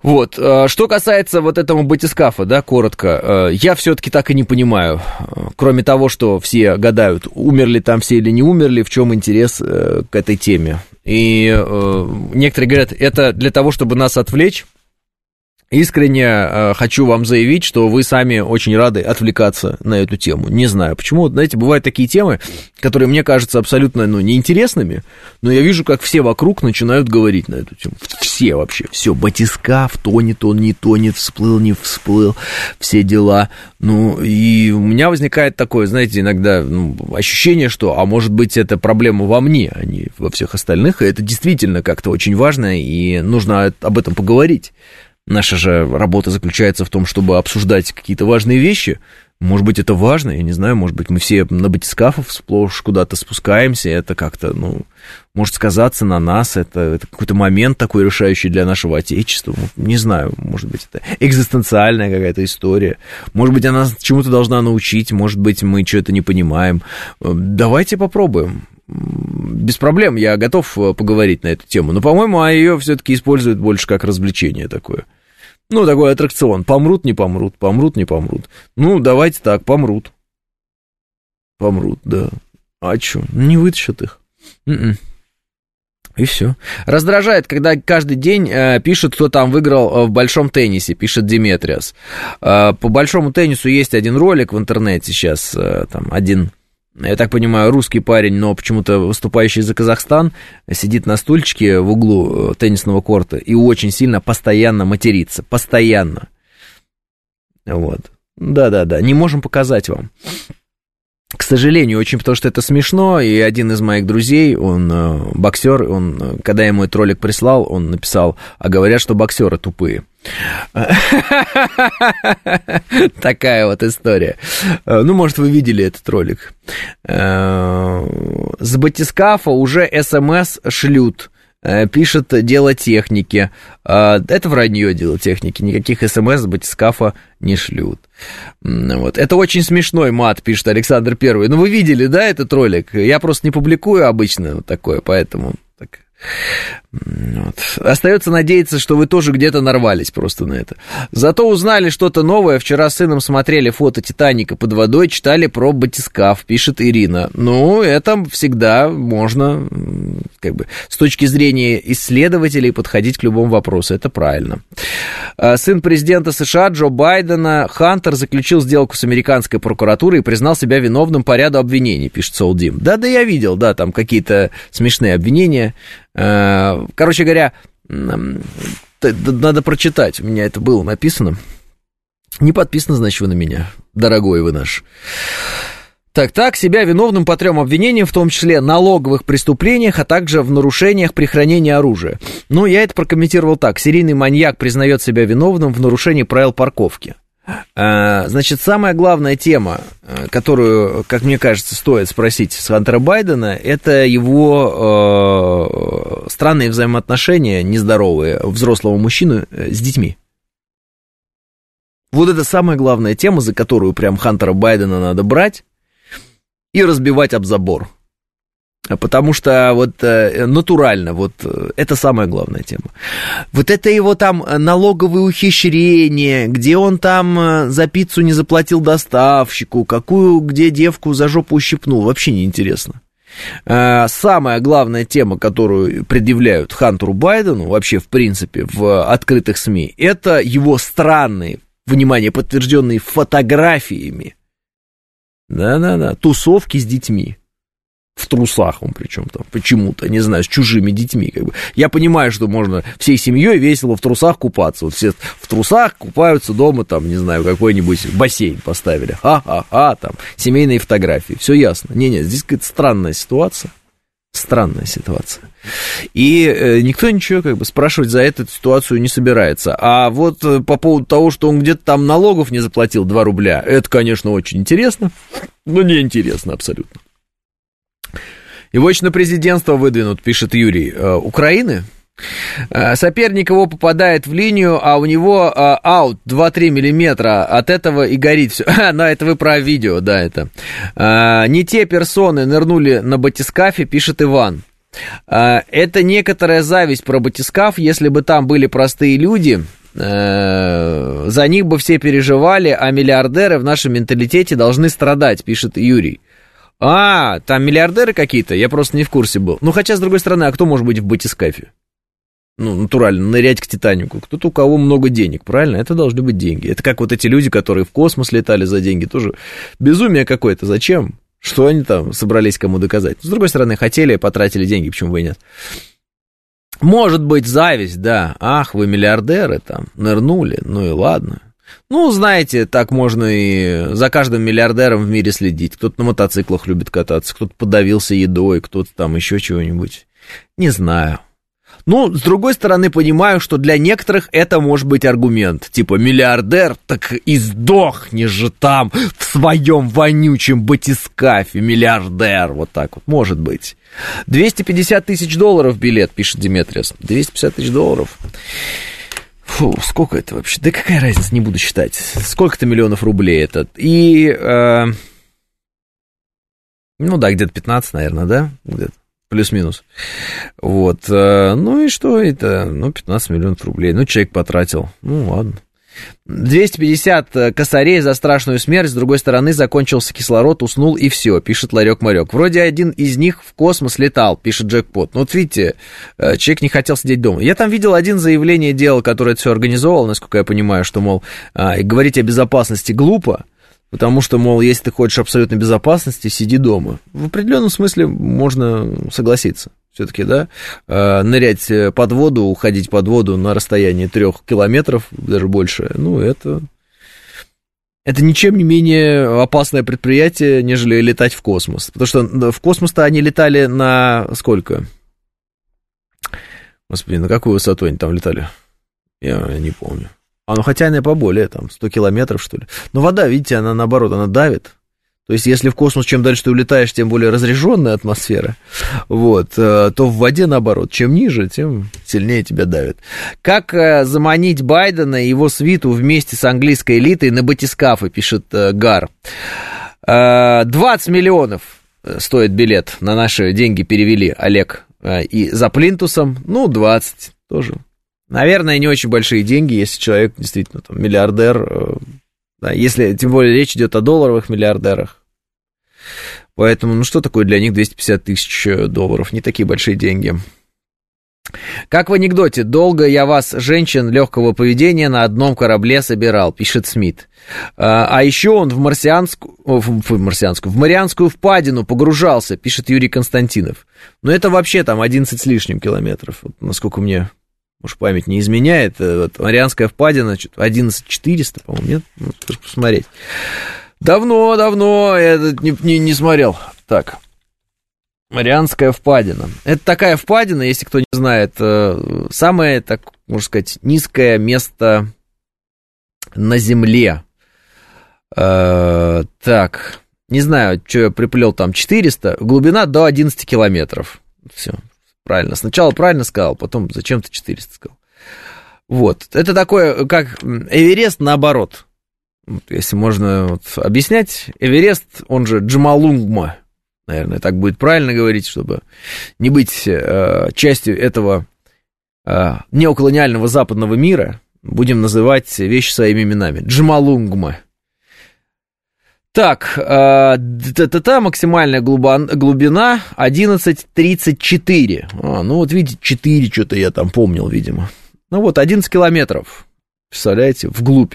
Вот. Э, что касается вот этого батискафа, да, коротко, э, я все-таки так и не понимаю. Э, кроме того, что все гадают, умерли там все или не умерли, в чем интерес к этой теме. И некоторые говорят, это для того, чтобы нас отвлечь Искренне э, хочу вам заявить, что вы сами очень рады отвлекаться на эту тему. Не знаю, почему, знаете, бывают такие темы, которые мне кажутся абсолютно ну, неинтересными, но я вижу, как все вокруг начинают говорить на эту тему. Все вообще, все, батискаф, тонет он, не тонет, всплыл, не всплыл, все дела. Ну, и у меня возникает такое, знаете, иногда ну, ощущение, что, а может быть, это проблема во мне, а не во всех остальных, и это действительно как-то очень важно, и нужно об этом поговорить. Наша же работа заключается в том, чтобы обсуждать какие-то важные вещи. Может быть, это важно, я не знаю, может быть, мы все на батискафов сплошь куда-то спускаемся, это как-то, ну, может сказаться на нас, это, это какой-то момент такой решающий для нашего Отечества, не знаю, может быть, это экзистенциальная какая-то история, может быть, она чему-то должна научить, может быть, мы что-то не понимаем. Давайте попробуем без проблем, я готов поговорить на эту тему. Но, по-моему, а ее все-таки используют больше как развлечение такое. Ну, такой аттракцион. Помрут, не помрут, помрут, не помрут. Ну, давайте так, помрут. Помрут, да. А что? Не вытащат их. М-м. И все. Раздражает, когда каждый день э, пишут, кто там выиграл э, в большом теннисе, пишет Диметриас. Э, по большому теннису есть один ролик в интернете сейчас, э, там один я так понимаю, русский парень, но почему-то выступающий за Казахстан, сидит на стульчике в углу э, теннисного корта и очень сильно постоянно матерится. Постоянно. Вот. Да-да-да, не можем показать вам. К сожалению, очень потому что это смешно, и один из моих друзей, он э, боксер, он, э, когда ему этот ролик прислал, он написал, а говорят, что боксеры тупые. Такая вот история. Э, ну, может, вы видели этот ролик. Э, с батискафа уже СМС шлют пишет дело техники. А, это вранье дело техники. Никаких смс батискафа не шлют. Вот. Это очень смешной мат, пишет Александр Первый. Ну, вы видели, да, этот ролик? Я просто не публикую обычно вот такое, поэтому вот. Остается надеяться, что вы тоже где-то нарвались просто на это. Зато узнали что-то новое. Вчера с сыном смотрели фото Титаника под водой, читали про батискаф, пишет Ирина. Ну, это всегда можно, как бы, с точки зрения исследователей подходить к любому вопросу. Это правильно. А, сын президента США Джо Байдена Хантер заключил сделку с американской прокуратурой и признал себя виновным по ряду обвинений, пишет Солдим. Да-да, я видел, да, там какие-то смешные обвинения короче говоря, надо прочитать. У меня это было написано. Не подписано, значит, вы на меня, дорогой вы наш. Так, так, себя виновным по трем обвинениям, в том числе налоговых преступлениях, а также в нарушениях при хранении оружия. Ну, я это прокомментировал так. Серийный маньяк признает себя виновным в нарушении правил парковки. А, значит, самая главная тема, э, которую, как мне кажется, стоит спросить с Хантера Байдена, это его э, странные взаимоотношения, нездоровые, взрослого мужчины э, с детьми. Вот это самая главная тема, за которую прям Хантера Байдена надо брать и разбивать об забор. Потому что вот э, натурально, вот э, это самая главная тема. Вот это его там налоговые ухищрения, где он там э, за пиццу не заплатил доставщику, какую, где девку за жопу ущипнул, вообще не интересно. Самая главная тема, которую предъявляют Хантеру Байдену, вообще в принципе в открытых СМИ, это его странные, внимание, подтвержденные фотографиями, да-да-да, тусовки с детьми в трусах он причем там, почему-то, не знаю, с чужими детьми. Как бы. Я понимаю, что можно всей семьей весело в трусах купаться. Вот все в трусах купаются дома, там, не знаю, какой-нибудь бассейн поставили. Ха-ха-ха, там, семейные фотографии. Все ясно. Не-не, здесь какая-то странная ситуация. Странная ситуация. И э, никто ничего как бы спрашивать за эту ситуацию не собирается. А вот э, по поводу того, что он где-то там налогов не заплатил 2 рубля, это, конечно, очень интересно, но не интересно абсолютно. Его еще на президентство выдвинут, пишет Юрий. Э, Украины? Э, соперник его попадает в линию, а у него э, аут 2-3 миллиметра. От этого и горит все. Ну, это вы про видео, да, это. Не те персоны нырнули на батискафе, пишет Иван. Это некоторая зависть про батискаф. Если бы там были простые люди, за них бы все переживали, а миллиардеры в нашем менталитете должны страдать, пишет Юрий. А, там миллиардеры какие-то, я просто не в курсе был. Ну, хотя, с другой стороны, а кто может быть в батискафе? Ну, натурально, нырять к Титанику. Кто-то, у кого много денег, правильно? Это должны быть деньги. Это как вот эти люди, которые в космос летали за деньги, тоже безумие какое-то. Зачем? Что они там собрались кому доказать? С другой стороны, хотели, потратили деньги, почему бы и нет? Может быть, зависть, да. Ах, вы миллиардеры там, нырнули, ну и ладно. Ну, знаете, так можно и за каждым миллиардером в мире следить. Кто-то на мотоциклах любит кататься, кто-то подавился едой, кто-то там еще чего-нибудь. Не знаю. Ну, с другой стороны, понимаю, что для некоторых это может быть аргумент. Типа, миллиардер, так и сдохни же там в своем вонючем батискафе, миллиардер. Вот так вот, может быть. 250 тысяч долларов билет, пишет Диметриас. 250 тысяч долларов. Фу, сколько это вообще? Да какая разница, не буду считать. Сколько-то миллионов рублей это. И, э, ну да, где-то 15, наверное, да? Где-то. Плюс-минус. Вот. Э, ну и что это? Ну, 15 миллионов рублей. Ну, человек потратил. Ну, ладно. 250 э, косарей за страшную смерть, с другой стороны закончился кислород, уснул и все, пишет Ларек Марек. Вроде один из них в космос летал, пишет Джекпот. Ну вот видите, э, человек не хотел сидеть дома. Я там видел один заявление делал, которое это все организовал, насколько я понимаю, что, мол, а, говорить о безопасности глупо, Потому что, мол, если ты хочешь абсолютной безопасности, сиди дома. В определенном смысле можно согласиться все-таки, да, э, нырять э, под воду, уходить под воду на расстоянии трех километров, даже больше, ну, это, это ничем не менее опасное предприятие, нежели летать в космос. Потому что в космос-то они летали на сколько? Господи, на какую высоту они там летали? Я не помню. А, ну хотя она поболее, там, 100 километров, что ли. Но вода, видите, она наоборот, она давит. То есть, если в космос, чем дальше ты улетаешь, тем более разряженная атмосфера, вот, э, то в воде, наоборот, чем ниже, тем сильнее тебя давит. Как э, заманить Байдена и его свиту вместе с английской элитой на батискафы, пишет э, Гар. 20 миллионов стоит билет, на наши деньги перевели Олег и за плинтусом, ну, 20 тоже. Наверное, не очень большие деньги, если человек действительно там миллиардер, если тем более речь идет о долларовых миллиардерах. Поэтому, ну что такое для них 250 тысяч долларов? Не такие большие деньги. Как в анекдоте, долго я вас, женщин легкого поведения, на одном корабле собирал, пишет Смит. А, а еще он в марсианскую, в, марсианскую, в Марианскую впадину погружался, пишет Юрий Константинов. Но это вообще там 11 с лишним километров, вот, насколько мне, уж память не изменяет. Э, вот, Марианская впадина, 11 400, по-моему, нет? Ну, посмотреть. Давно, давно я это не, не, не смотрел. Так. Марианская впадина. Это такая впадина, если кто не знает, э, самое, так можно сказать, низкое место на Земле. Э, так, не знаю, что я приплел там, 400, глубина до 11 километров. Все, правильно. Сначала правильно сказал, потом зачем-то 400 сказал. Вот, это такое, как Эверест наоборот – если можно вот объяснять, Эверест, он же Джамалунгма, наверное, так будет правильно говорить, чтобы не быть э, частью этого э, неоколониального западного мира, будем называть вещи своими именами. Джамалунгма. Так, э, та максимальная глубина 11.34. А, ну вот видите, 4 что-то я там помнил, видимо. Ну вот, 11 километров. Представляете, вглубь.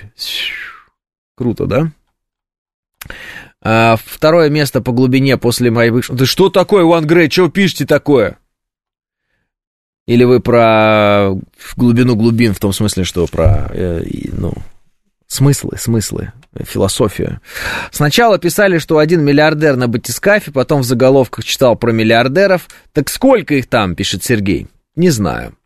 Круто, да? А, второе место по глубине после моей бывшей... Да что такое, Ван Грей, что пишете такое? Или вы про глубину глубин, в том смысле, что про, э, ну, смыслы, смыслы, философию. Сначала писали, что один миллиардер на батискафе, потом в заголовках читал про миллиардеров. Так сколько их там, пишет Сергей? Не знаю.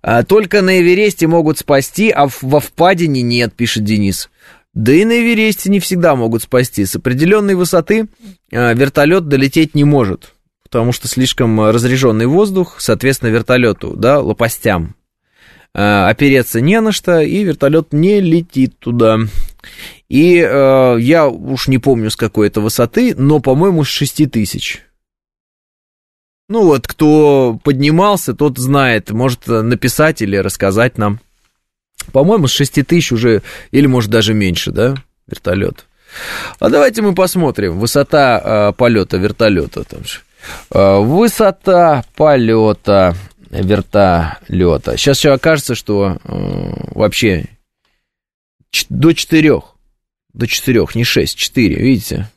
А, только на Эвересте могут спасти, а во впадине нет, пишет Денис. Да и на Эвересте не всегда могут спасти. С определенной высоты а, вертолет долететь не может потому что слишком разряженный воздух, соответственно, вертолету, да, лопастям э, опереться не на что, и вертолет не летит туда. И э, я уж не помню с какой это высоты, но, по-моему, с 6 тысяч. Ну вот, кто поднимался, тот знает, может написать или рассказать нам. По-моему, с 6 тысяч уже, или может даже меньше, да, вертолет. А давайте мы посмотрим, высота э, полета вертолета там же. Э, высота полета вертолета. Сейчас все окажется, что э, вообще до четырех. До четырех, не шесть, четыре, видите?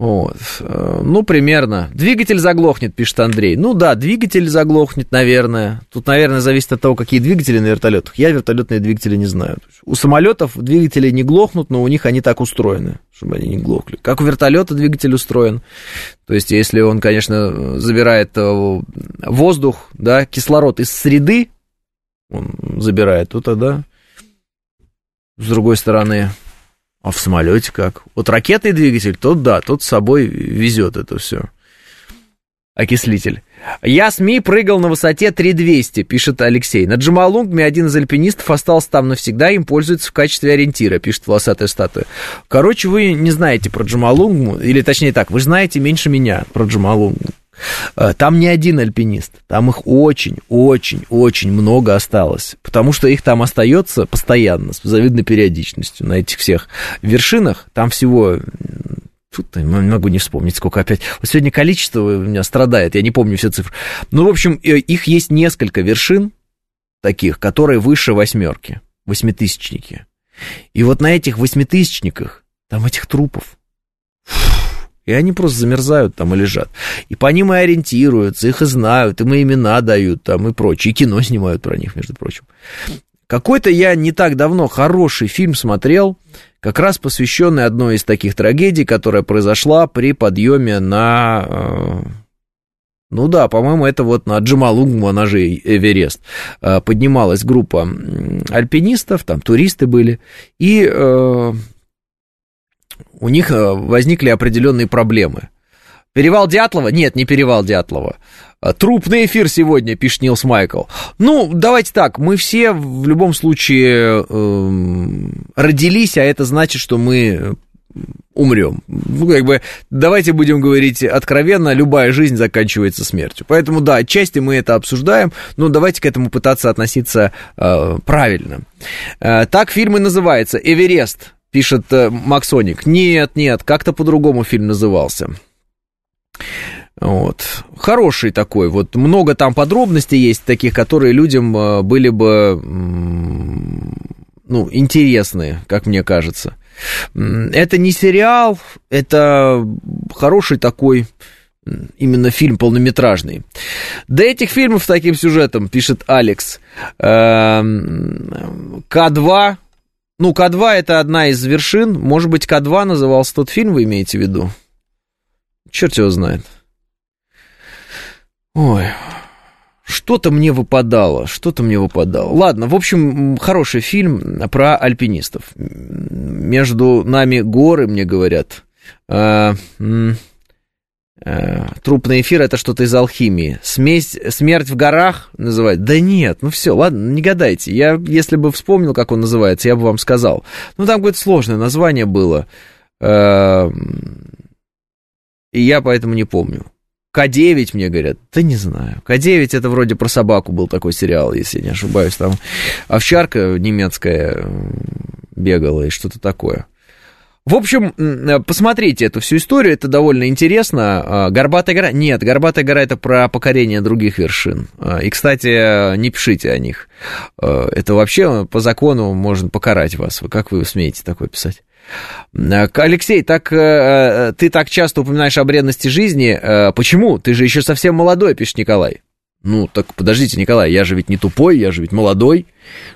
Вот. Э, ну, примерно. Двигатель заглохнет, пишет Андрей. Ну да, двигатель заглохнет, наверное. Тут, наверное, зависит от того, какие двигатели на вертолетах. Я вертолетные двигатели не знаю. У самолетов двигатели не глохнут, но у них они так устроены, чтобы они не глохли. Как у вертолета двигатель устроен. То есть, если он, конечно, забирает э, воздух, да, кислород из среды, он забирает, то тогда, с другой стороны, а в самолете как? Вот ракетный двигатель, тот да, тот с собой везет это все. Окислитель. Я СМИ прыгал на высоте 3200, пишет Алексей. На Джамалунгме один из альпинистов остался там навсегда, им пользуется в качестве ориентира, пишет волосатая статуя. Короче, вы не знаете про Джамалунгму, или точнее так, вы знаете меньше меня про Джамалунгму. Э, там не один альпинист, там их очень, очень, очень много осталось, потому что их там остается постоянно, с завидной периодичностью на этих всех вершинах. Там всего Тут не могу не вспомнить, сколько опять. Вот сегодня количество у меня страдает, я не помню все цифры. Ну, в общем, э, их есть несколько вершин таких, которые выше восьмерки, восьмитысячники. И вот на этих восьмитысячниках, там этих трупов, и они просто замерзают там и лежат. И по ним и ориентируются, их и знают, им и имена дают там и прочее. И кино снимают про них, между прочим. Какой-то я не так давно хороший фильм смотрел, как раз посвященный одной из таких трагедий, которая произошла при подъеме на... Э, ну да, по-моему, это вот на Джамалунгму, она же Эверест. Э, поднималась группа альпинистов, там туристы были, и э, у них э, возникли определенные проблемы. Перевал Дятлова? Нет, не перевал Дятлова. Э, трупный эфир сегодня, пишет Нилс Майкл. Ну, давайте так, мы все в любом случае э, родились, а это значит, что мы умрем. Ну, как бы, давайте будем говорить откровенно, любая жизнь заканчивается смертью. Поэтому, да, отчасти мы это обсуждаем, но давайте к этому пытаться относиться э, правильно. Э, так фильм и называется «Эверест пишет э, Максоник. Нет, нет, как-то по-другому фильм назывался. Вот. Хороший такой. Вот много там подробностей есть таких, которые людям э, были бы ну, интересны, как мне кажется. Это не сериал, это хороший такой именно фильм полнометражный. До этих фильмов с таким сюжетом, пишет Алекс, эм, К2 ну, К2 это одна из вершин. Может быть, К2 назывался тот фильм, вы имеете в виду? Черт его знает. Ой, что-то мне выпадало, что-то мне выпадало. Ладно, в общем, хороший фильм про альпинистов. Между нами горы, мне говорят. Э, трупный эфир это что-то из алхимии. Смесь, смерть в горах называют? Да нет, ну все, ладно, не гадайте. Я, если бы вспомнил, как он называется, я бы вам сказал. Ну, там какое-то сложное название было. Э, и я поэтому не помню. К9 мне говорят, да не знаю. К9 это вроде про собаку был такой сериал, если я не ошибаюсь. Там овчарка немецкая бегала и что-то такое. В общем, посмотрите эту всю историю, это довольно интересно. А, Горбатая гора... Нет, Горбатая гора это про покорение других вершин. А, и, кстати, не пишите о них. А, это вообще по закону можно покарать вас. Как вы смеете такое писать? Алексей, так э, ты так часто упоминаешь о бренности жизни. Почему? Ты же еще совсем молодой, пишет Николай. Ну, так подождите, Николай, я же ведь не тупой, я же ведь молодой.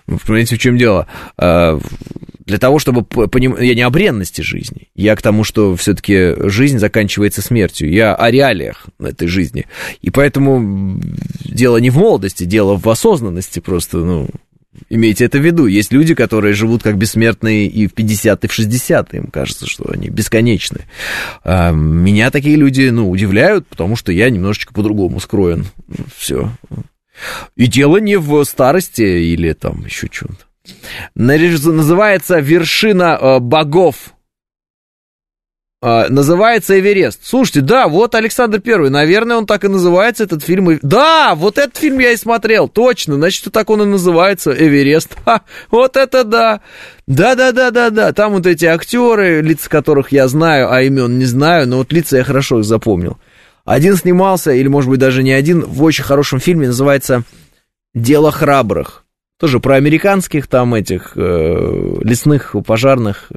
Вы понимаете, в чем дело? Для того, чтобы понимать... Я не о бренности жизни. Я к тому, что все-таки жизнь заканчивается смертью. Я о реалиях этой жизни. И поэтому дело не в молодости, дело в осознанности просто, ну, Имейте это в виду. Есть люди, которые живут как бессмертные и в 50, и в 60. Им кажется, что они бесконечны. А меня такие люди, ну, удивляют, потому что я немножечко по-другому скроен. Все. И дело не в старости или там еще что-то. Называется «Вершина э, богов». А, называется Эверест. Слушайте, да, вот Александр Первый, наверное, он так и называется, этот фильм. Да, вот этот фильм я и смотрел, точно, значит, так он и называется, Эверест. Ха, вот это да. Да-да-да-да-да, там вот эти актеры, лица которых я знаю, а имен не знаю, но вот лица я хорошо их запомнил. Один снимался, или, может быть, даже не один, в очень хорошем фильме, называется «Дело храбрых». Тоже про американских там этих э, лесных пожарных.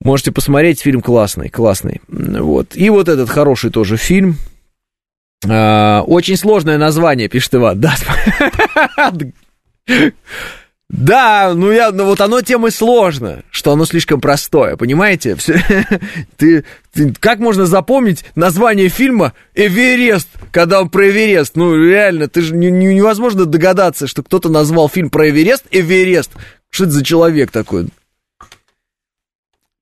Можете посмотреть, фильм классный, классный. Вот. И вот этот хороший тоже фильм. Э, очень сложное название, пишет Иван. Да, Да, ну я, ну вот оно тем и сложно, что оно слишком простое, понимаете? Все, ты, ты, как можно запомнить название фильма «Эверест», когда он про Эверест? Ну реально, ты же не, не, невозможно догадаться, что кто-то назвал фильм про Эверест «Эверест». Что это за человек такой?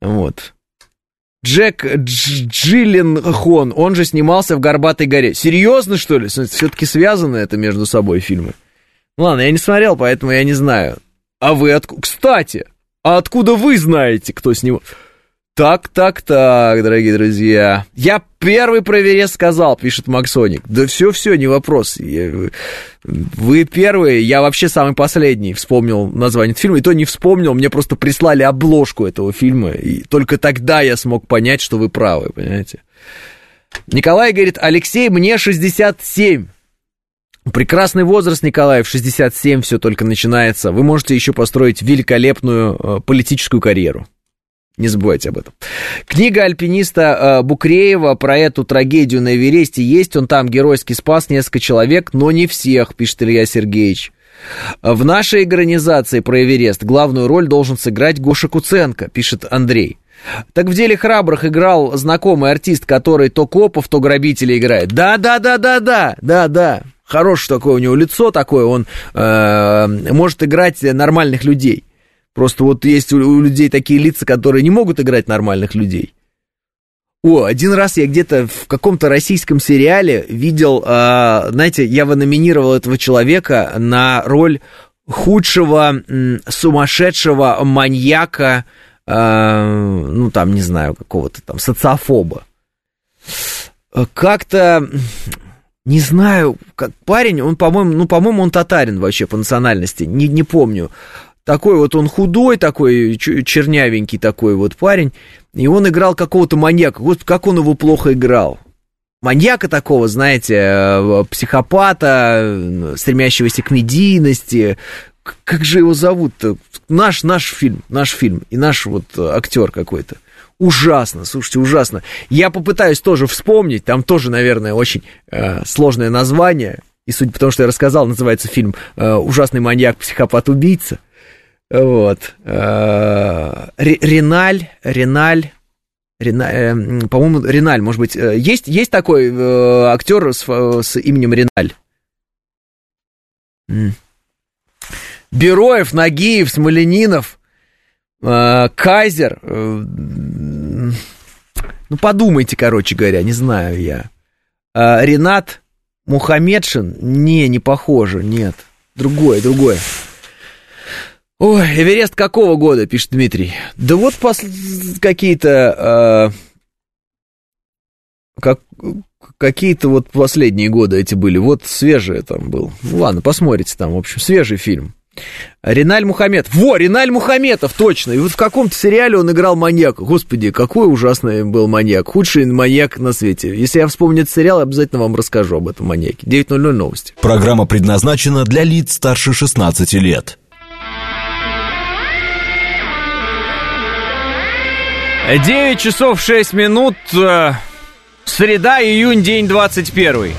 Вот. Джек Джилленхон, он же снимался в «Горбатой горе». Серьезно, что ли? Все-таки связаны это между собой фильмы? Ладно, я не смотрел, поэтому я не знаю. А вы откуда? Кстати, а откуда вы знаете, кто с него? Так, так, так, дорогие друзья. Я первый про сказал, пишет Максоник. Да все, все, не вопрос. Я, вы первые, я вообще самый последний вспомнил название этого фильма. И то не вспомнил, мне просто прислали обложку этого фильма. И только тогда я смог понять, что вы правы, понимаете. Николай говорит, Алексей, мне 67. Прекрасный возраст, Николаев, 67, все только начинается. Вы можете еще построить великолепную э, политическую карьеру. Не забывайте об этом. Книга альпиниста э, Букреева про эту трагедию на Эвересте есть. Он там геройски спас несколько человек, но не всех, пишет Илья Сергеевич. В нашей организации про Эверест главную роль должен сыграть Гоша Куценко, пишет Андрей. Так в деле храбрых играл знакомый артист, который то копов, то грабителей играет. Да, да, да, да, да, да, да. Хорошее такое у него лицо такое, он э, может играть нормальных людей. Просто вот есть у, у людей такие лица, которые не могут играть нормальных людей. О, один раз я где-то в каком-то российском сериале видел, э, знаете, я бы номинировал этого человека на роль худшего, м, сумасшедшего маньяка, э, ну там, не знаю, какого-то там социофоба. Как-то не знаю, как парень, он, по-моему, ну, по-моему, он татарин вообще по национальности, не, не помню. Такой вот он худой, такой чернявенький такой вот парень, и он играл какого-то маньяка. Вот как он его плохо играл. Маньяка такого, знаете, э, психопата, стремящегося к медийности. Как же его зовут-то? Наш, наш фильм, наш фильм, и наш вот актер какой-то. Ужасно, слушайте, ужасно. Я попытаюсь тоже вспомнить, там тоже, наверное, очень э, сложное название. И судя по тому, что я рассказал, называется фильм э, «Ужасный маньяк, психопат, убийца». Вот. Э, Реналь, Реналь, Реналь э, по-моему, Реналь, может быть, э, есть, есть такой э, актер с, с именем Реналь? Бероев, Нагиев, Смоленинов, Кайзер, э, ну, подумайте, короче говоря, не знаю я. А, Ренат Мухамедшин? Не, не похоже, нет. Другое, другое. Ой, Эверест какого года, пишет Дмитрий? Да вот пос... какие-то... как, какие-то вот последние годы эти были. Вот свежие там был. Ну ладно, посмотрите там, в общем, свежий фильм. Реналь Мухаметов. Во, Реналь Мухаметов, точно. И вот в каком-то сериале он играл маньяка. Господи, какой ужасный был маньяк. Худший маньяк на свете. Если я вспомню этот сериал, обязательно вам расскажу об этом маньяке. 9.00 новости. Программа предназначена для лиц старше 16 лет. 9 часов 6 минут. Э, среда, июнь, день 21.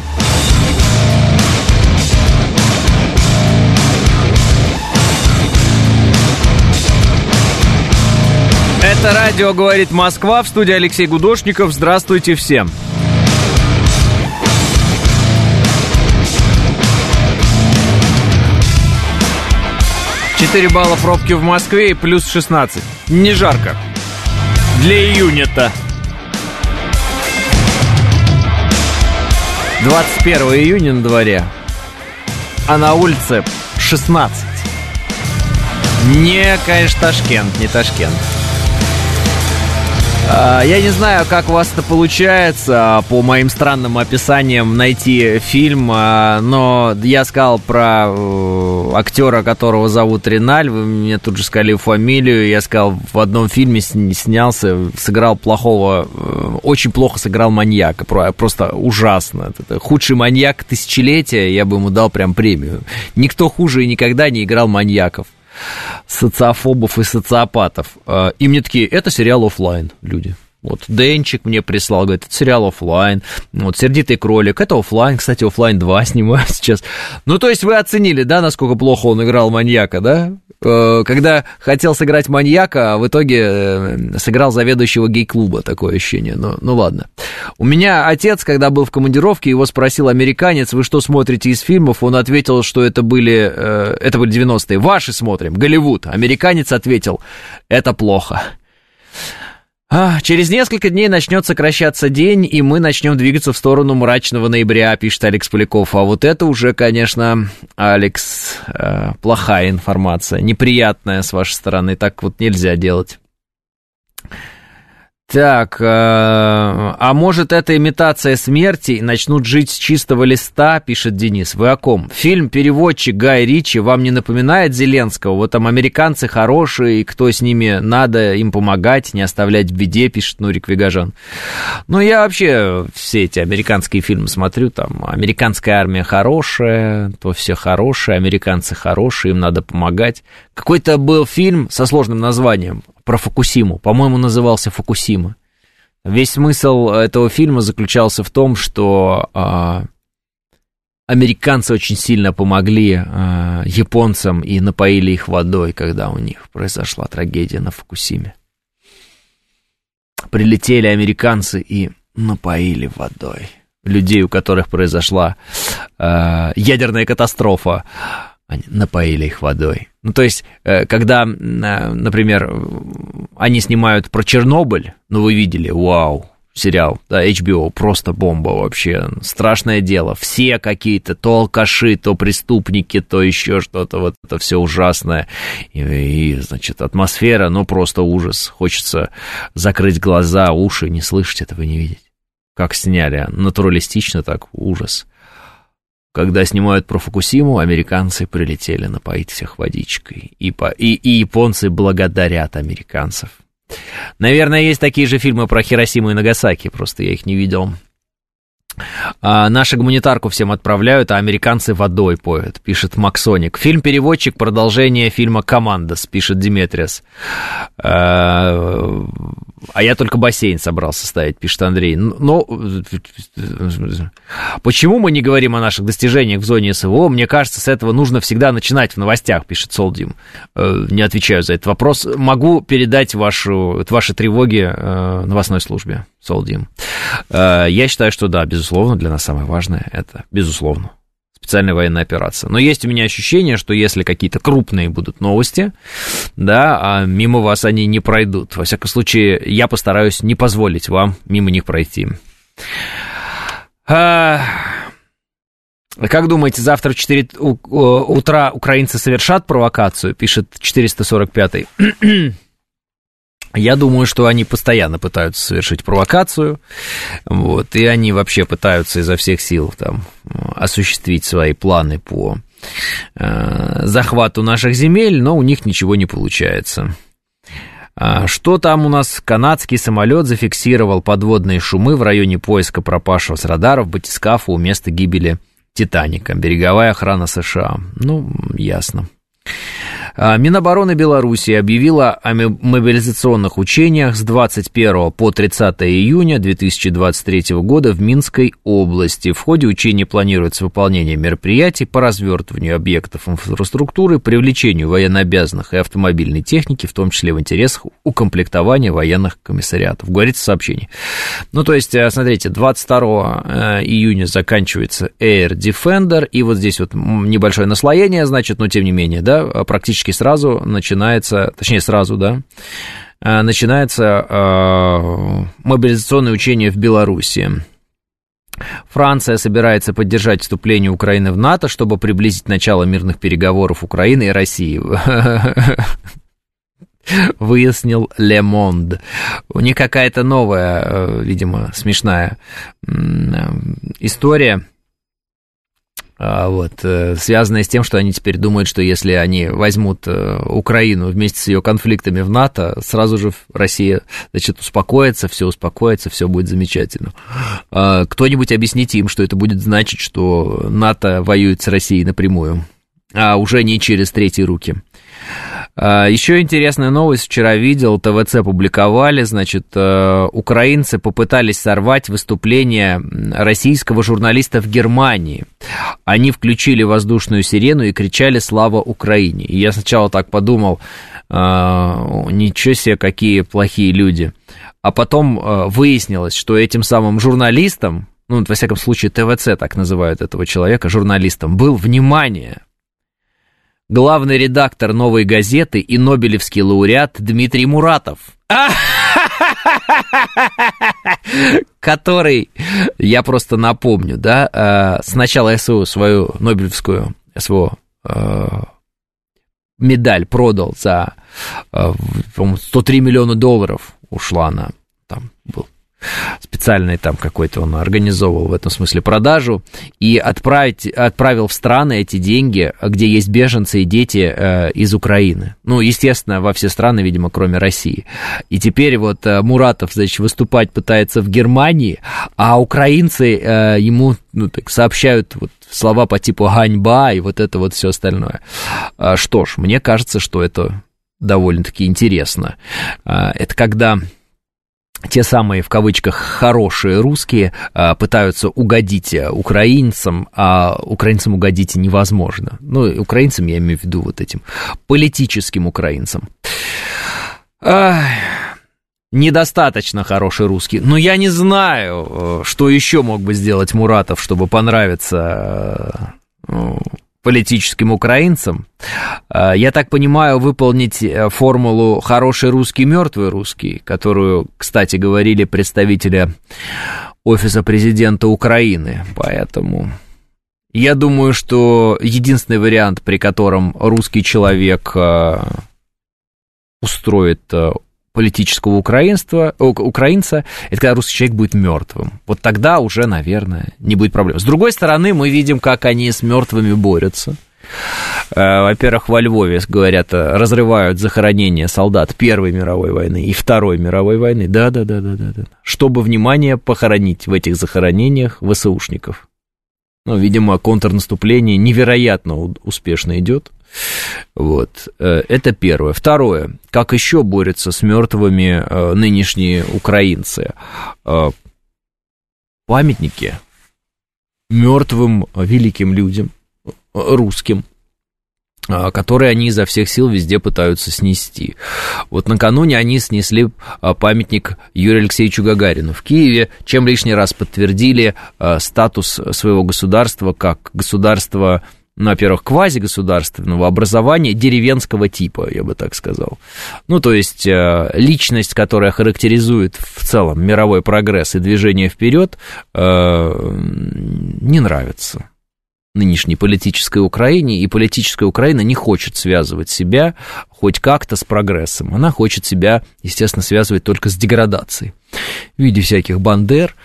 Это радио «Говорит Москва» в студии Алексей Гудошников. Здравствуйте всем. Четыре балла пробки в Москве и плюс 16. Не жарко. Для июня-то. 21 июня на дворе. А на улице 16. Не, конечно, Ташкент, не Ташкент. А, я не знаю, как у вас это получается по моим странным описаниям найти фильм, а, но я сказал про э, актера, которого зовут Реналь, вы мне тут же сказали фамилию, я сказал, в одном фильме снялся, сыграл плохого, э, очень плохо сыграл маньяка, просто ужасно. Это худший маньяк тысячелетия, я бы ему дал прям премию. Никто хуже и никогда не играл маньяков социофобов и социопатов. А, и мне такие, это сериал офлайн, люди. Вот Денчик мне прислал, говорит, это сериал офлайн. Вот Сердитый кролик, это офлайн, кстати, офлайн 2 снимаю сейчас. Ну, то есть вы оценили, да, насколько плохо он играл маньяка, да? Э, когда хотел сыграть маньяка, а в итоге э, сыграл заведующего гей-клуба, такое ощущение. Ну, ну ладно. У меня отец, когда был в командировке, его спросил американец, вы что смотрите из фильмов? Он ответил, что это были, э, это были 90-е. Ваши смотрим, Голливуд. Американец ответил, это плохо. А, через несколько дней начнет сокращаться день, и мы начнем двигаться в сторону мрачного ноября, пишет Алекс Поляков. А вот это уже, конечно, Алекс, э, плохая информация, неприятная с вашей стороны. Так вот нельзя делать. Так, э, а может это имитация смерти и начнут жить с чистого листа, пишет Денис. Вы о ком? Фильм «Переводчик» Гай Ричи вам не напоминает Зеленского? Вот там американцы хорошие, и кто с ними надо им помогать, не оставлять в беде, пишет Нурик Вигажан. Ну, я вообще все эти американские фильмы смотрю, там, американская армия хорошая, то все хорошие, американцы хорошие, им надо помогать. Какой-то был фильм со сложным названием про Фукусиму. По-моему, назывался Фукусима. Весь смысл этого фильма заключался в том, что э, американцы очень сильно помогли э, японцам и напоили их водой, когда у них произошла трагедия на Фукусиме. Прилетели американцы и напоили водой людей, у которых произошла э, ядерная катастрофа они напоили их водой. Ну, то есть, э, когда, э, например, они снимают про Чернобыль, ну, вы видели, вау, сериал, да, HBO, просто бомба вообще, страшное дело. Все какие-то, то алкаши, то преступники, то еще что-то, вот это все ужасное. И, и, значит, атмосфера, ну, просто ужас. Хочется закрыть глаза, уши, не слышать этого, не видеть. Как сняли, натуралистично так, ужас. Когда снимают про Фукусиму, американцы прилетели напоить всех водичкой. И, по, и, и японцы благодарят американцев. Наверное, есть такие же фильмы про Хиросиму и Нагасаки, просто я их не видел. А, нашу гуманитарку всем отправляют, а американцы водой поют, пишет Максоник. Фильм-переводчик, продолжение фильма «Командос», пишет Диметриас. А, а я только бассейн собрался ставить, пишет Андрей. Но почему мы не говорим о наших достижениях в зоне СВО? Мне кажется, с этого нужно всегда начинать в новостях, пишет Солдим. Э, не отвечаю за этот вопрос. Могу передать вашу, ваши тревоги э, новостной службе, Солдим. Э, я считаю, что да, безусловно, для нас самое важное это, безусловно, специальная военная операция. Но есть у меня ощущение, что если какие-то крупные будут новости, да, а мимо вас они не пройдут. Во всяком случае, я постараюсь не позволить вам мимо них пройти. А... Как думаете, завтра в 4 утра украинцы совершат провокацию? Пишет 445-й. Я думаю, что они постоянно пытаются совершить провокацию, вот, и они вообще пытаются изо всех сил там осуществить свои планы по э, захвату наших земель, но у них ничего не получается. А что там у нас? Канадский самолет зафиксировал подводные шумы в районе поиска пропавшего с радаров батискафа у места гибели Титаника. Береговая охрана США. Ну, ясно. А, Минобороны Беларуси объявила о мобилизационных учениях с 21 по 30 июня 2023 года в Минской области. В ходе учений планируется выполнение мероприятий по развертыванию объектов инфраструктуры, привлечению военнообязанных и автомобильной техники, в том числе в интересах укомплектования военных комиссариатов, говорится в сообщении. Ну, то есть, э, смотрите, 22 э, июня заканчивается Air Defender, и вот здесь вот небольшое наслоение, значит, но тем не менее, да, практически практически сразу начинается, точнее сразу, да, э, начинается э, мобилизационное учение в Беларуси. Франция собирается поддержать вступление Украины в НАТО, чтобы приблизить начало мирных переговоров Украины и России. Выяснил Ле Монд. У них какая-то новая, э, видимо, смешная история вот, э, связанное с тем, что они теперь думают, что если они возьмут э, Украину вместе с ее конфликтами в НАТО, сразу же Россия, значит, успокоится, все успокоится, все будет замечательно. А, кто-нибудь объясните им, что это будет значить, что НАТО воюет с Россией напрямую, а уже не через третьи руки. А, Еще интересная новость, вчера видел, ТВЦ публиковали, значит, э, украинцы попытались сорвать выступление российского журналиста в Германии. Они включили воздушную сирену и кричали «Слава Украине!». И я сначала так подумал, а, ничего себе, какие плохие люди. А потом э, выяснилось, что этим самым журналистам, ну, во всяком случае, ТВЦ так называют этого человека, журналистом, был, внимание, главный редактор «Новой газеты» и нобелевский лауреат Дмитрий Муратов. Который, я просто напомню, да, э, сначала СВО свою Нобелевскую СВО э, медаль продал за, 103 э, миллиона долларов ушла она, там был специальный там какой-то он организовывал в этом смысле продажу и отправить, отправил в страны эти деньги, где есть беженцы и дети э, из Украины. Ну, естественно, во все страны, видимо, кроме России. И теперь вот э, Муратов, значит, выступать пытается в Германии, а украинцы э, ему ну, так, сообщают вот слова по типу «ганьба» и вот это вот все остальное. Э, что ж, мне кажется, что это довольно-таки интересно. Э, это когда те самые, в кавычках, хорошие русские а, пытаются угодить э, украинцам, а украинцам угодить невозможно. Ну, украинцам я имею в виду вот этим политическим украинцам. Ах, недостаточно хороший русский. Но я не знаю, э, что еще мог бы сделать Муратов, чтобы понравиться э, политическим украинцам. А, я так понимаю, выполнить э, формулу «хороший русский, мертвый русский», которую, кстати, говорили представители Офиса президента Украины. Поэтому я думаю, что единственный вариант, при котором русский человек э, устроит э, политического украинства, украинца, это когда русский человек будет мертвым. Вот тогда уже, наверное, не будет проблем. С другой стороны, мы видим, как они с мертвыми борются. Э, во-первых, во Львове, говорят, разрывают захоронения солдат Первой мировой войны и Второй мировой войны. Да-да-да-да-да. Чтобы, внимание, похоронить в этих захоронениях ВСУшников. Ну, видимо, контрнаступление невероятно успешно идет. Вот, э, это первое. Второе, как еще борются с мертвыми э, нынешние украинцы? Э, памятники мертвым великим людям, русским, которые они изо всех сил везде пытаются снести. Вот накануне они снесли памятник Юрию Алексеевичу Гагарину в Киеве, чем лишний раз подтвердили статус своего государства как государства ну, во-первых, квазигосударственного образования деревенского типа, я бы так сказал. Ну, то есть э, личность, которая характеризует в целом мировой прогресс и движение вперед, э, не нравится. Нынешней политической Украине, и политическая Украина не хочет связывать себя хоть как-то с прогрессом. Она хочет себя, естественно, связывать только с деградацией в виде всяких Бандер,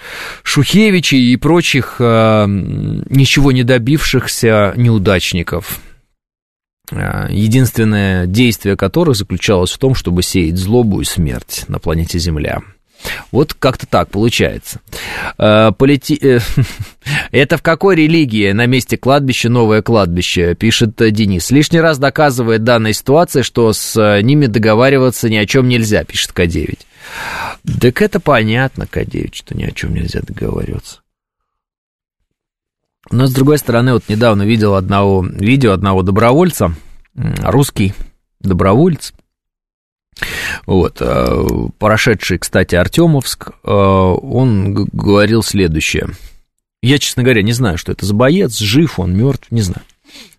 Шухевичей и прочих э, ничего не добившихся неудачников э, единственное действие которых заключалось в том, чтобы сеять злобу и смерть на планете Земля. Вот как-то так получается. Э, полети... Э, это в какой религии на месте кладбища новое кладбище, пишет Денис. Лишний раз доказывает данная ситуация, что с ними договариваться ни о чем нельзя, пишет К9. Так это понятно, К9, что ни о чем нельзя договариваться. Но, с другой стороны, вот недавно видел одного видео одного добровольца, русский доброволец, вот, э, прошедший, кстати, Артемовск, э, он говорил следующее. Я, честно говоря, не знаю, что это за боец, жив он, мертв, не знаю.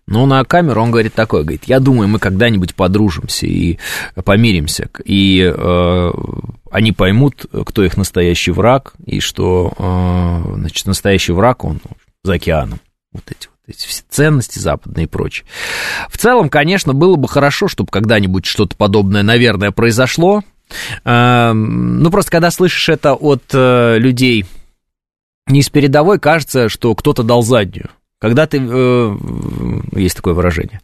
Но на камеру он говорит такое, говорит, я думаю, мы когда-нибудь подружимся и помиримся, и э, они поймут, кто их настоящий враг, и что, э, значит, настоящий враг, он за океаном, вот эти вот эти все ценности западные и прочее. В целом, конечно, было бы хорошо, чтобы когда-нибудь что-то подобное, наверное, произошло. Э, ну, просто когда слышишь это от э, людей не из передовой, кажется, что кто-то дал заднюю. Когда ты... Э, есть такое выражение.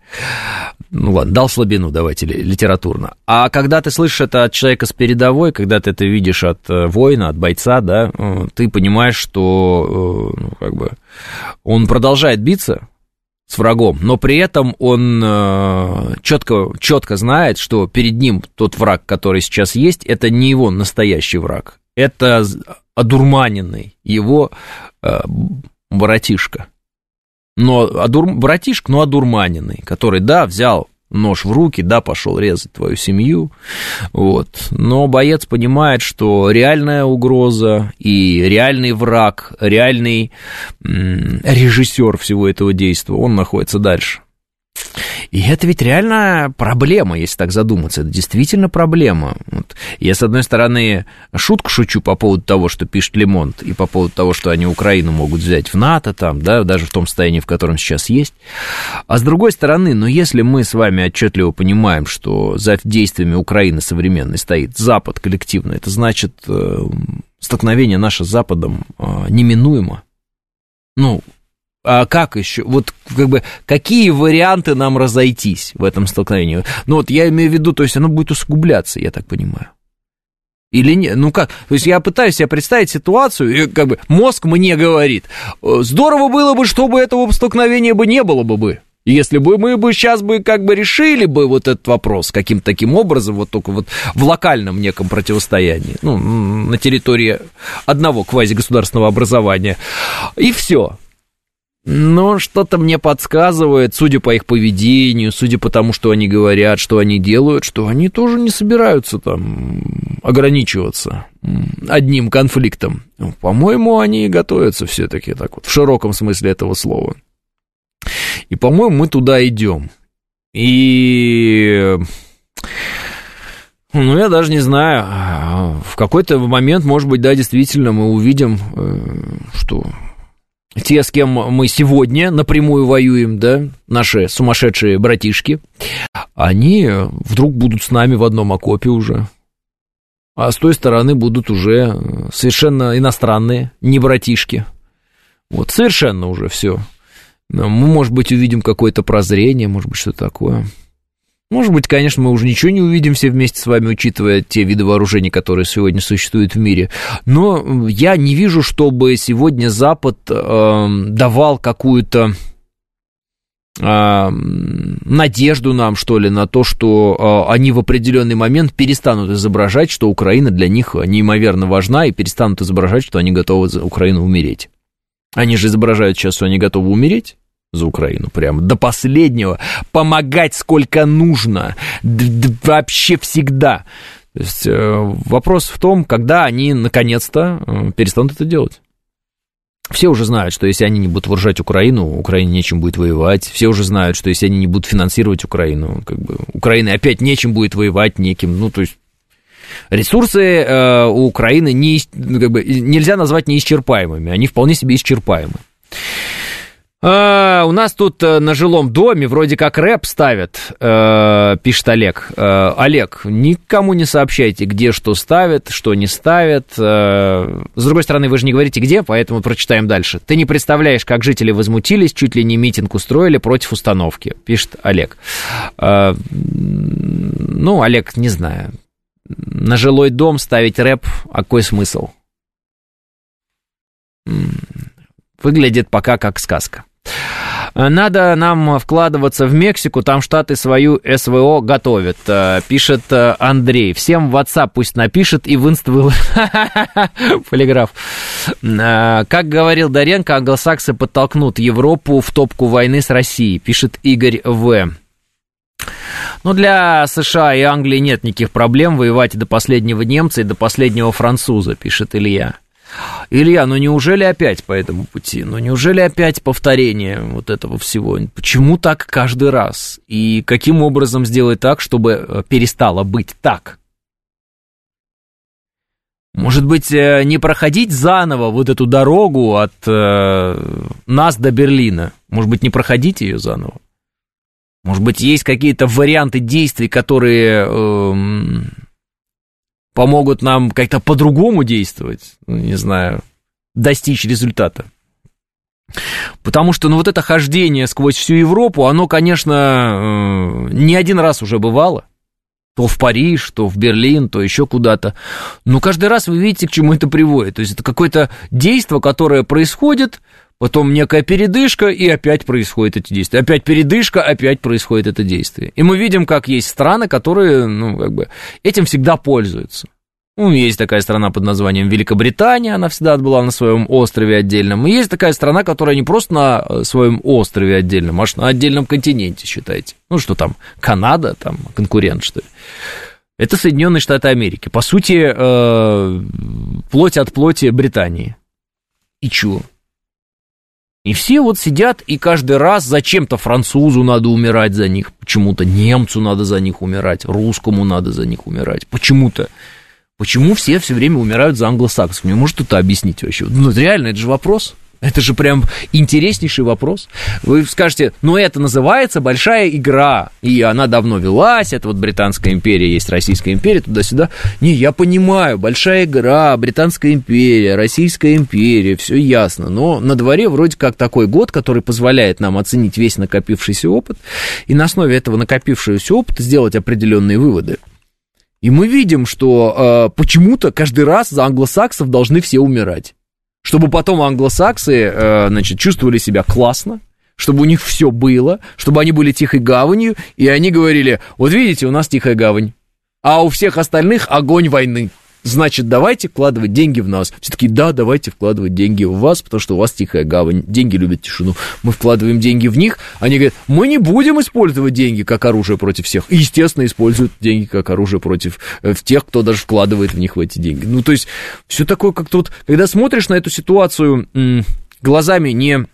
Ну ладно, дал слабину, давайте, литературно. А когда ты слышишь это от человека с передовой, когда ты это видишь от э, воина, от бойца, да, э, ты понимаешь, что э, ну, как бы он продолжает биться, с врагом, но при этом он четко, четко знает, что перед ним тот враг, который сейчас есть, это не его настоящий враг, это одурманенный его братишка но одур... братишка, но одурманенный, который, да, взял нож в руки, да, пошел резать твою семью, вот. Но боец понимает, что реальная угроза и реальный враг, реальный режиссер всего этого действия, он находится дальше. И это ведь реально проблема, если так задуматься. Это действительно проблема. Вот. Я, с одной стороны, шутку шучу по поводу того, что пишет Лемонт, и по поводу того, что они Украину могут взять в НАТО, там, да, даже в том состоянии, в котором сейчас есть. А с другой стороны, ну, если мы с вами отчетливо понимаем, что за действиями Украины современной стоит Запад коллективно, это значит, э, столкновение наше с Западом э, неминуемо. Ну, а как еще? Вот как бы какие варианты нам разойтись в этом столкновении? Ну вот я имею в виду, то есть оно будет усугубляться, я так понимаю. Или нет? Ну как? То есть я пытаюсь себе представить ситуацию, и как бы мозг мне говорит, здорово было бы, чтобы этого столкновения бы не было бы бы. Если бы мы бы сейчас бы как бы решили бы вот этот вопрос каким-то таким образом, вот только вот в локальном неком противостоянии, ну, на территории одного квазигосударственного образования, и все. Но что-то мне подсказывает, судя по их поведению, судя по тому, что они говорят, что они делают, что они тоже не собираются там ограничиваться одним конфликтом. Ну, по-моему, они готовятся все-таки так вот, в широком смысле этого слова. И, по-моему, мы туда идем. И... Ну, я даже не знаю. В какой-то момент, может быть, да, действительно, мы увидим, э, что те, с кем мы сегодня напрямую воюем, да, наши сумасшедшие братишки, они вдруг будут с нами в одном окопе уже. А с той стороны будут уже совершенно иностранные, не братишки. Вот, совершенно уже все. Мы, может быть, увидим какое-то прозрение, может быть, что такое. Может быть, конечно, мы уже ничего не увидим все вместе с вами, учитывая те виды вооружений, которые сегодня существуют в мире. Но я не вижу, чтобы сегодня Запад э, давал какую-то э, надежду нам, что ли, на то, что э, они в определенный момент перестанут изображать, что Украина для них неимоверно важна, и перестанут изображать, что они готовы за Украину умереть. Они же изображают сейчас, что они готовы умереть за Украину, прямо до последнего, помогать сколько нужно, вообще всегда. То есть э, вопрос в том, когда они наконец-то э, перестанут это делать. Все уже знают, что если они не будут вооружать Украину, Украине нечем будет воевать. Все уже знают, что если они не будут финансировать Украину, как бы Украина опять нечем будет воевать, неким. Ну, то есть ресурсы э, у Украины не, как бы, нельзя назвать неисчерпаемыми, они вполне себе исчерпаемы. А, у нас тут э, на жилом доме вроде как рэп ставят, э, пишет Олег. Э, Олег, никому не сообщайте, где что ставят, что не ставят. Э, с другой стороны, вы же не говорите где, поэтому прочитаем дальше. Ты не представляешь, как жители возмутились, чуть ли не митинг устроили против установки, пишет Олег. Э, ну, Олег, не знаю. На жилой дом ставить рэп, а какой смысл? Выглядит пока как сказка. Надо нам вкладываться в Мексику, там штаты свою СВО готовят, э, пишет э, Андрей. Всем в WhatsApp пусть напишет и в инста Полиграф. Э, как говорил Доренко, англосаксы подтолкнут Европу в топку войны с Россией, пишет Игорь В. Ну, для США и Англии нет никаких проблем воевать до последнего немца и до последнего француза, пишет Илья. Илья, ну неужели опять по этому пути? Ну неужели опять повторение вот этого всего? Почему так каждый раз? И каким образом сделать так, чтобы э, перестало быть так? Может быть, э, не проходить заново вот эту дорогу от э, нас до Берлина? Может быть, не проходить ее заново? Может быть, есть какие-то варианты действий, которые э, помогут нам как-то по-другому действовать, ну, не знаю, достичь результата. Потому что, ну, вот это хождение сквозь всю Европу, оно, конечно, э, не один раз уже бывало. То в Париж, то в Берлин, то еще куда-то. Но каждый раз вы видите, к чему это приводит. То есть это какое-то действие, которое происходит, потом некая передышка, и опять происходит это действие. Опять передышка, опять происходит это действие. И мы видим, как есть страны, которые, ну, как бы, этим всегда пользуются. Ну, есть такая страна под названием Великобритания, она всегда была на своем острове отдельном. И есть такая страна, которая не просто на э, своем острове отдельном, а на отдельном континенте, считайте. Ну, что там, Канада, там, конкурент, что ли. Это Соединенные Штаты Америки. По сути, э, плоть от плоти Британии. И чё? И все вот сидят, и каждый раз зачем-то французу надо умирать за них, почему-то немцу надо за них умирать, русскому надо за них умирать, почему-то. Почему все все время умирают за англосаксов? Мне может кто-то объяснить вообще? Ну, реально, это же вопрос. Это же прям интереснейший вопрос. Вы скажете, ну это называется большая игра, и она давно велась, это вот Британская империя, есть Российская империя, туда-сюда. Не, я понимаю, большая игра, Британская империя, Российская империя, все ясно, но на дворе вроде как такой год, который позволяет нам оценить весь накопившийся опыт, и на основе этого накопившегося опыта сделать определенные выводы. И мы видим, что э, почему-то каждый раз за англосаксов должны все умирать. Чтобы потом англосаксы, э, значит, чувствовали себя классно, чтобы у них все было, чтобы они были тихой гаванью, и они говорили, вот видите, у нас тихая гавань, а у всех остальных огонь войны значит, давайте вкладывать деньги в нас. Все таки да, давайте вкладывать деньги в вас, потому что у вас тихая гавань, деньги любят тишину. Мы вкладываем деньги в них, они говорят, мы не будем использовать деньги как оружие против всех. И, естественно, используют деньги как оружие против э, тех, кто даже вкладывает в них в эти деньги. Ну, то есть, все такое как-то вот, когда смотришь на эту ситуацию глазами не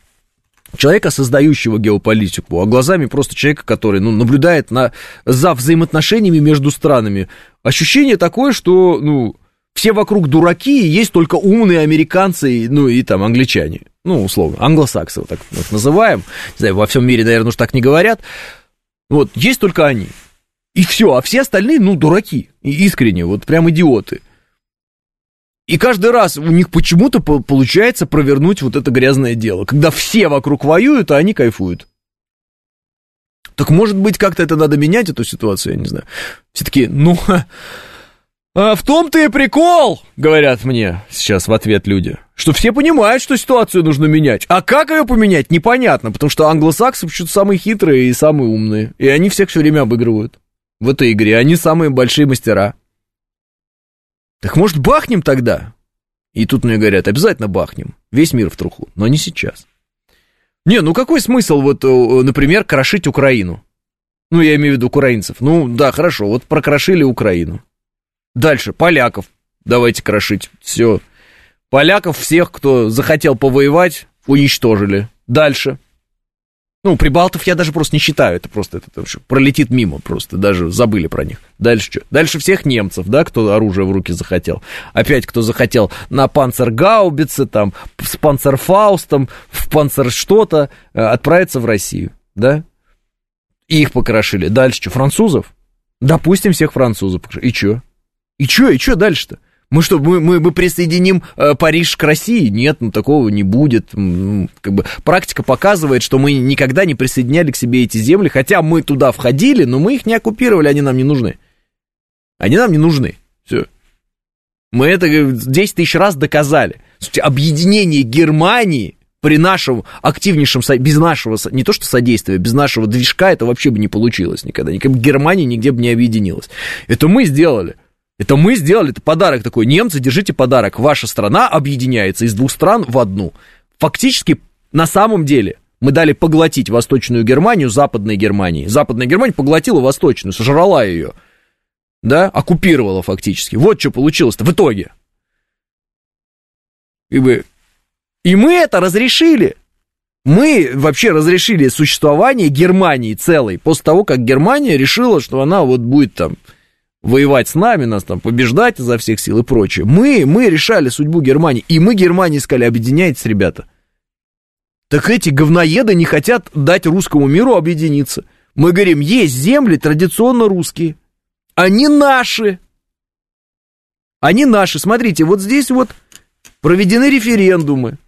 человека, создающего геополитику, а глазами просто человека, который ну, наблюдает на, за взаимоотношениями между странами. Ощущение такое, что ну, все вокруг дураки, есть только умные американцы, ну и там англичане. Ну, условно, англосаксы, вот так вот называем. Не знаю, во всем мире, наверное, уж так не говорят. Вот, есть только они. И все, а все остальные, ну, дураки. Искренне, вот прям идиоты. И каждый раз у них почему-то получается провернуть вот это грязное дело. Когда все вокруг воюют, а они кайфуют. Так может быть, как-то это надо менять, эту ситуацию, я не знаю. Все таки ну, а в том-то и прикол, говорят мне сейчас в ответ люди, что все понимают, что ситуацию нужно менять. А как ее поменять, непонятно, потому что англосаксы почему-то самые хитрые и самые умные. И они всех все время обыгрывают в этой игре. Они самые большие мастера. Так может бахнем тогда? И тут мне говорят, обязательно бахнем. Весь мир в труху, но не сейчас. Не, ну какой смысл вот, э, например, крошить Украину? Ну, я имею в виду украинцев. Ну, да, хорошо, вот прокрошили Украину. Дальше, поляков давайте крошить. Все. Поляков всех, кто захотел повоевать, уничтожили. Дальше. Ну, прибалтов я даже просто не считаю, это просто это, это пролетит мимо, просто даже забыли про них. Дальше что? Дальше всех немцев, да, кто оружие в руки захотел. Опять кто захотел на панцергаубице, там, с панцерфаустом, в панцер что-то, э, отправиться в Россию, да? И их покрошили. Дальше что, французов? Допустим, всех французов. И что? И что, и что дальше-то? Мы что, мы, мы, мы присоединим э, Париж к России? Нет, ну такого не будет. Как бы практика показывает, что мы никогда не присоединяли к себе эти земли, хотя мы туда входили, но мы их не оккупировали, они нам не нужны. Они нам не нужны. Все. Мы это 10 тысяч раз доказали. Слушайте, объединение Германии при нашем активнейшем, без нашего, не то что содействия, без нашего движка это вообще бы не получилось никогда. Никогда Германия нигде бы не объединилась. Это мы сделали. Это мы сделали, это подарок такой. Немцы, держите подарок. Ваша страна объединяется из двух стран в одну. Фактически, на самом деле, мы дали поглотить Восточную Германию Западной Германии. Западная Германия поглотила Восточную, сожрала ее. Да, оккупировала фактически. Вот что получилось-то в итоге. И, мы, и мы это разрешили. Мы вообще разрешили существование Германии целой после того, как Германия решила, что она вот будет там воевать с нами, нас там побеждать изо всех сил и прочее. Мы, мы решали судьбу Германии, и мы Германии сказали, объединяйтесь, ребята. Так эти говноеды не хотят дать русскому миру объединиться. Мы говорим, есть земли традиционно русские. Они наши. Они наши. Смотрите, вот здесь вот проведены референдумы.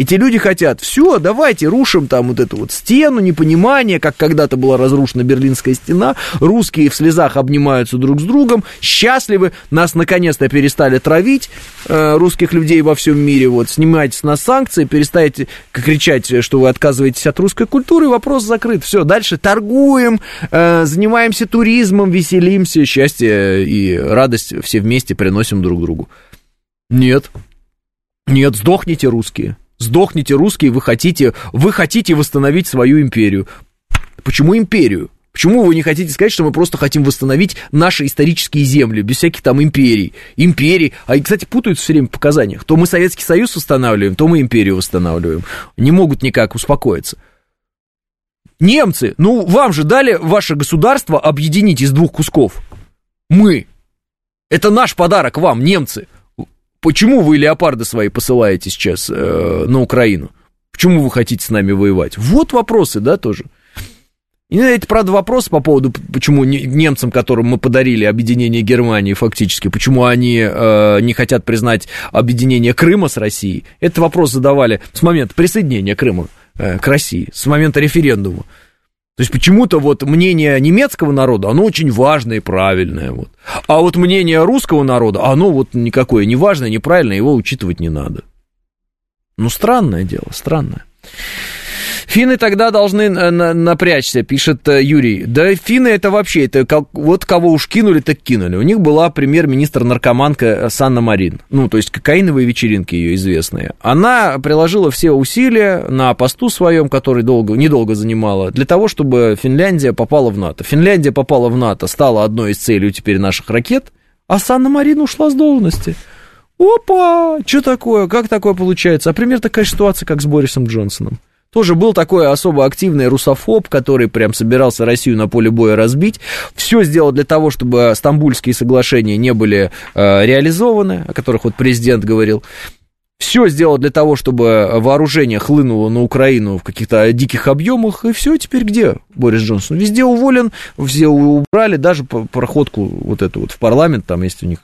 Эти люди хотят, все, давайте рушим там вот эту вот стену, непонимание, как когда-то была разрушена Берлинская стена, русские в слезах обнимаются друг с другом, счастливы, нас наконец-то перестали травить, э, русских людей во всем мире, вот, снимайте с нас санкции, перестайте кричать, что вы отказываетесь от русской культуры, вопрос закрыт, все, дальше торгуем, э, занимаемся туризмом, веселимся, счастье и радость все вместе приносим друг другу. Нет, нет, сдохните, русские. Сдохните, русские, вы хотите, вы хотите восстановить свою империю. Почему империю? Почему вы не хотите сказать, что мы просто хотим восстановить наши исторические земли, без всяких там империй? Империй. А, кстати, путаются все время в показаниях. То мы Советский Союз восстанавливаем, то мы империю восстанавливаем. Не могут никак успокоиться. Немцы, ну вам же дали ваше государство объединить из двух кусков. Мы. Это наш подарок вам, немцы. Почему вы леопарды свои посылаете сейчас э, на Украину? Почему вы хотите с нами воевать? Вот вопросы, да, тоже. И это, правда, вопрос по поводу, почему немцам, которым мы подарили объединение Германии фактически, почему они э, не хотят признать объединение Крыма с Россией. Этот вопрос задавали с момента присоединения Крыма э, к России, с момента референдума. То есть почему-то вот мнение немецкого народа, оно очень важное и правильное. Вот. А вот мнение русского народа, оно вот никакое не важное, неправильное, его учитывать не надо. Ну, странное дело, странное. Финны тогда должны напрячься, пишет э, Юрий. Да финны это вообще, это как, вот кого уж кинули, так кинули. У них была премьер-министр наркоманка э, Санна Марин. Ну, то есть кокаиновые вечеринки ее известные. Она приложила все усилия на посту своем, который долго, недолго занимала, для того, чтобы Финляндия попала в НАТО. Финляндия попала в НАТО, стала одной из целей теперь наших ракет, а Санна Марин ушла с должности. Опа! Что такое? Как такое получается? А примерно такая ситуация, как с Борисом Джонсоном. Тоже был такой особо активный русофоб, который прям собирался Россию на поле боя разбить. Все сделал для того, чтобы стамбульские соглашения не были э, реализованы, о которых вот президент говорил. Все сделал для того, чтобы вооружение хлынуло на Украину в каких-то диких объемах. И все, теперь где Борис Джонсон? Везде уволен, все убрали, даже проходку вот эту вот в парламент, там есть у них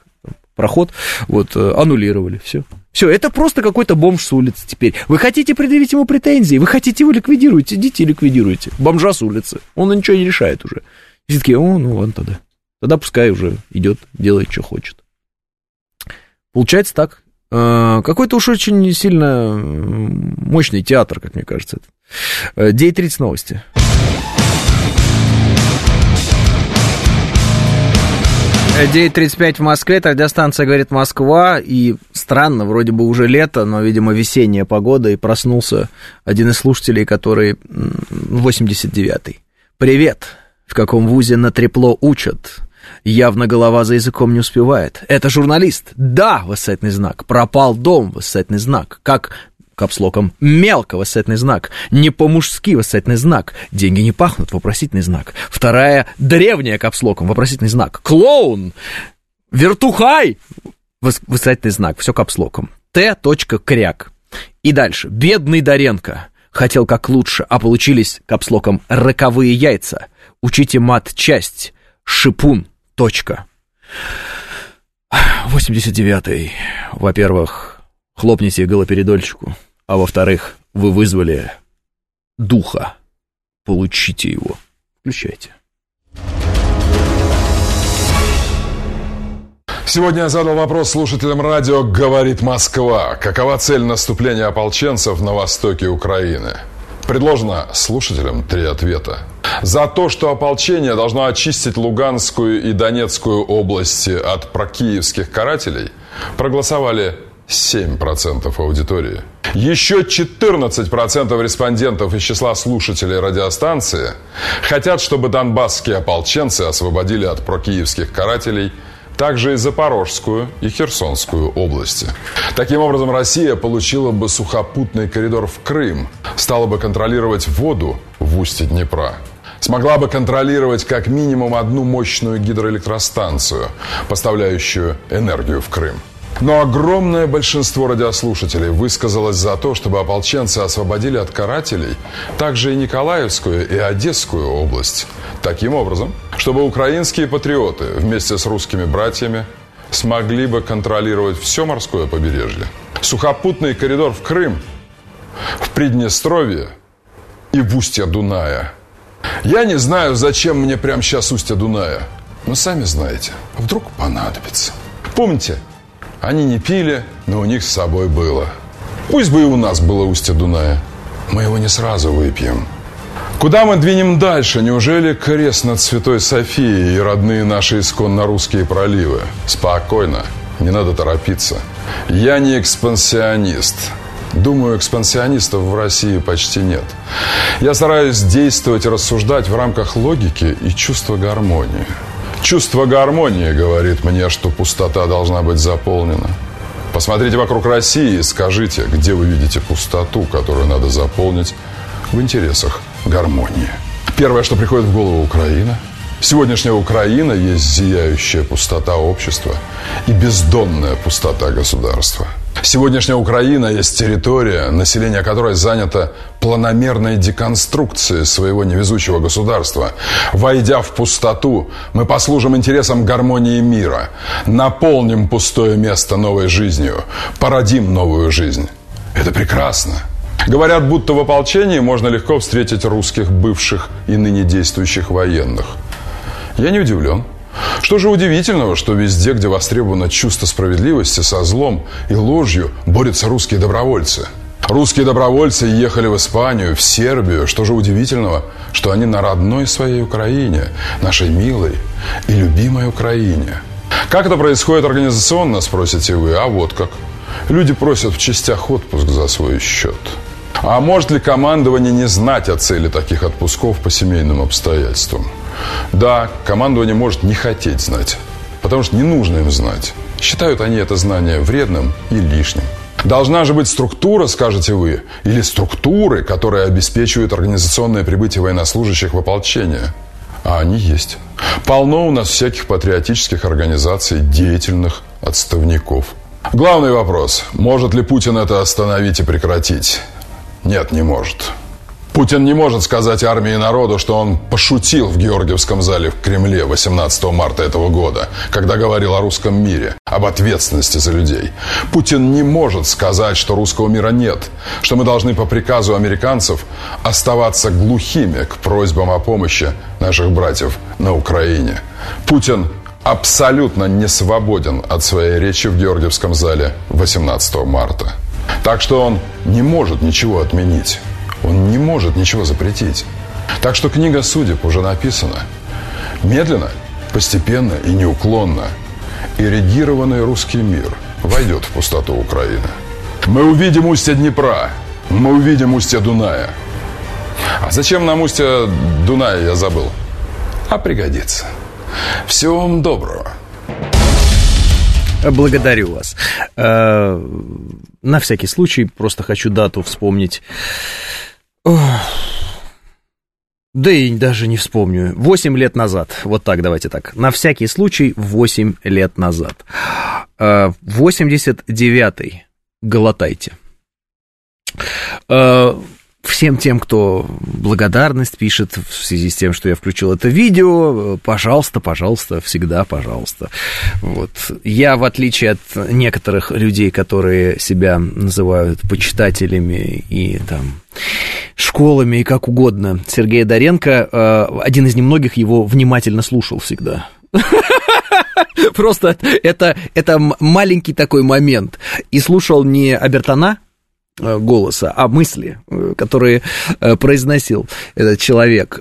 проход, вот, э, аннулировали, все. Все, это просто какой-то бомж с улицы теперь. Вы хотите предъявить ему претензии, вы хотите его ликвидировать, идите и ликвидируйте. Бомжа с улицы. Он ничего не решает уже. Все такие, о, ну ладно тогда. Тогда пускай уже идет, делает, что хочет. Получается так. Э, какой-то уж очень сильно мощный театр, как мне кажется. 9.30 э, новости. 9.35 в Москве, радиостанция «Говорит Москва», и странно, вроде бы уже лето, но, видимо, весенняя погода, и проснулся один из слушателей, который 89-й. «Привет! В каком вузе на трепло учат?» Явно голова за языком не успевает. Это журналист. Да, восклицательный знак. Пропал дом, восклицательный знак. Как капслоком, мелко, восклицательный знак, не по-мужски, восклицательный знак, деньги не пахнут, вопросительный знак. Вторая, древняя капслоком, вопросительный знак, клоун, вертухай, восклицательный знак, все капслоком. Т. Кряк. И дальше, бедный Доренко, хотел как лучше, а получились капслоком роковые яйца. Учите мат-часть, шипун, точка. 89-й. Во-первых, хлопните голопередольщику. А во-вторых, вы вызвали духа. Получите его. Включайте. Сегодня я задал вопрос слушателям радио «Говорит Москва». Какова цель наступления ополченцев на востоке Украины? Предложено слушателям три ответа. За то, что ополчение должно очистить Луганскую и Донецкую области от прокиевских карателей, проголосовали 7% аудитории. Еще 14% респондентов из числа слушателей радиостанции хотят, чтобы донбасские ополченцы освободили от прокиевских карателей также и Запорожскую и Херсонскую области. Таким образом, Россия получила бы сухопутный коридор в Крым, стала бы контролировать воду в устье Днепра смогла бы контролировать как минимум одну мощную гидроэлектростанцию, поставляющую энергию в Крым. Но огромное большинство радиослушателей высказалось за то, чтобы ополченцы освободили от карателей также и Николаевскую и Одесскую область. Таким образом, чтобы украинские патриоты вместе с русскими братьями смогли бы контролировать все морское побережье. Сухопутный коридор в Крым, в Приднестровье и в устье Дуная. Я не знаю, зачем мне прямо сейчас устье Дуная. Но сами знаете, вдруг понадобится. Помните, они не пили, но у них с собой было. Пусть бы и у нас было устье Дуная. Мы его не сразу выпьем. Куда мы двинем дальше? Неужели крест над Святой Софией и родные наши исконно русские проливы? Спокойно, не надо торопиться. Я не экспансионист. Думаю, экспансионистов в России почти нет. Я стараюсь действовать и рассуждать в рамках логики и чувства гармонии. Чувство гармонии говорит мне, что пустота должна быть заполнена. Посмотрите вокруг России и скажите, где вы видите пустоту, которую надо заполнить в интересах гармонии. Первое, что приходит в голову Украина. Сегодняшняя Украина есть зияющая пустота общества и бездонная пустота государства – Сегодняшняя Украина есть территория, население которой занято планомерной деконструкцией своего невезучего государства. Войдя в пустоту, мы послужим интересам гармонии мира, наполним пустое место новой жизнью, породим новую жизнь. Это прекрасно. Говорят, будто в ополчении можно легко встретить русских бывших и ныне действующих военных. Я не удивлен. Что же удивительного, что везде, где востребовано чувство справедливости, со злом и ложью борются русские добровольцы. Русские добровольцы ехали в Испанию, в Сербию. Что же удивительного, что они на родной своей Украине, нашей милой и любимой Украине. Как это происходит организационно, спросите вы, а вот как. Люди просят в частях отпуск за свой счет. А может ли командование не знать о цели таких отпусков по семейным обстоятельствам? Да, командование может не хотеть знать, потому что не нужно им знать. Считают они это знание вредным и лишним. Должна же быть структура, скажете вы, или структуры, которые обеспечивают организационное прибытие военнослужащих в ополчение. А они есть. Полно у нас всяких патриотических организаций, деятельных отставников. Главный вопрос, может ли Путин это остановить и прекратить? Нет, не может. Путин не может сказать армии и народу, что он пошутил в Георгиевском зале в Кремле 18 марта этого года, когда говорил о русском мире, об ответственности за людей. Путин не может сказать, что русского мира нет, что мы должны по приказу американцев оставаться глухими к просьбам о помощи наших братьев на Украине. Путин абсолютно не свободен от своей речи в Георгиевском зале 18 марта. Так что он не может ничего отменить. Он не может ничего запретить. Так что книга судеб уже написана. Медленно, постепенно и неуклонно эрегированный русский мир войдет в пустоту Украины. Мы увидим устье Днепра, мы увидим устье Дуная. А зачем нам устье Дуная, я забыл. А пригодится. Всего вам доброго. Благодарю вас. Э, на всякий случай просто хочу дату вспомнить. Да и даже не вспомню. Восемь лет назад. Вот так, давайте так. На всякий случай, восемь лет назад. 89-й. Э, Голотайте. Э, всем тем, кто благодарность пишет в связи с тем, что я включил это видео, пожалуйста, пожалуйста, всегда пожалуйста. Вот. Я, в отличие от некоторых людей, которые себя называют почитателями и там школами и как угодно, Сергея Доренко, э, один из немногих его внимательно слушал всегда. Просто это, это маленький такой момент. И слушал не Абертона, голоса, а мысли, э, которые э, произносил этот человек.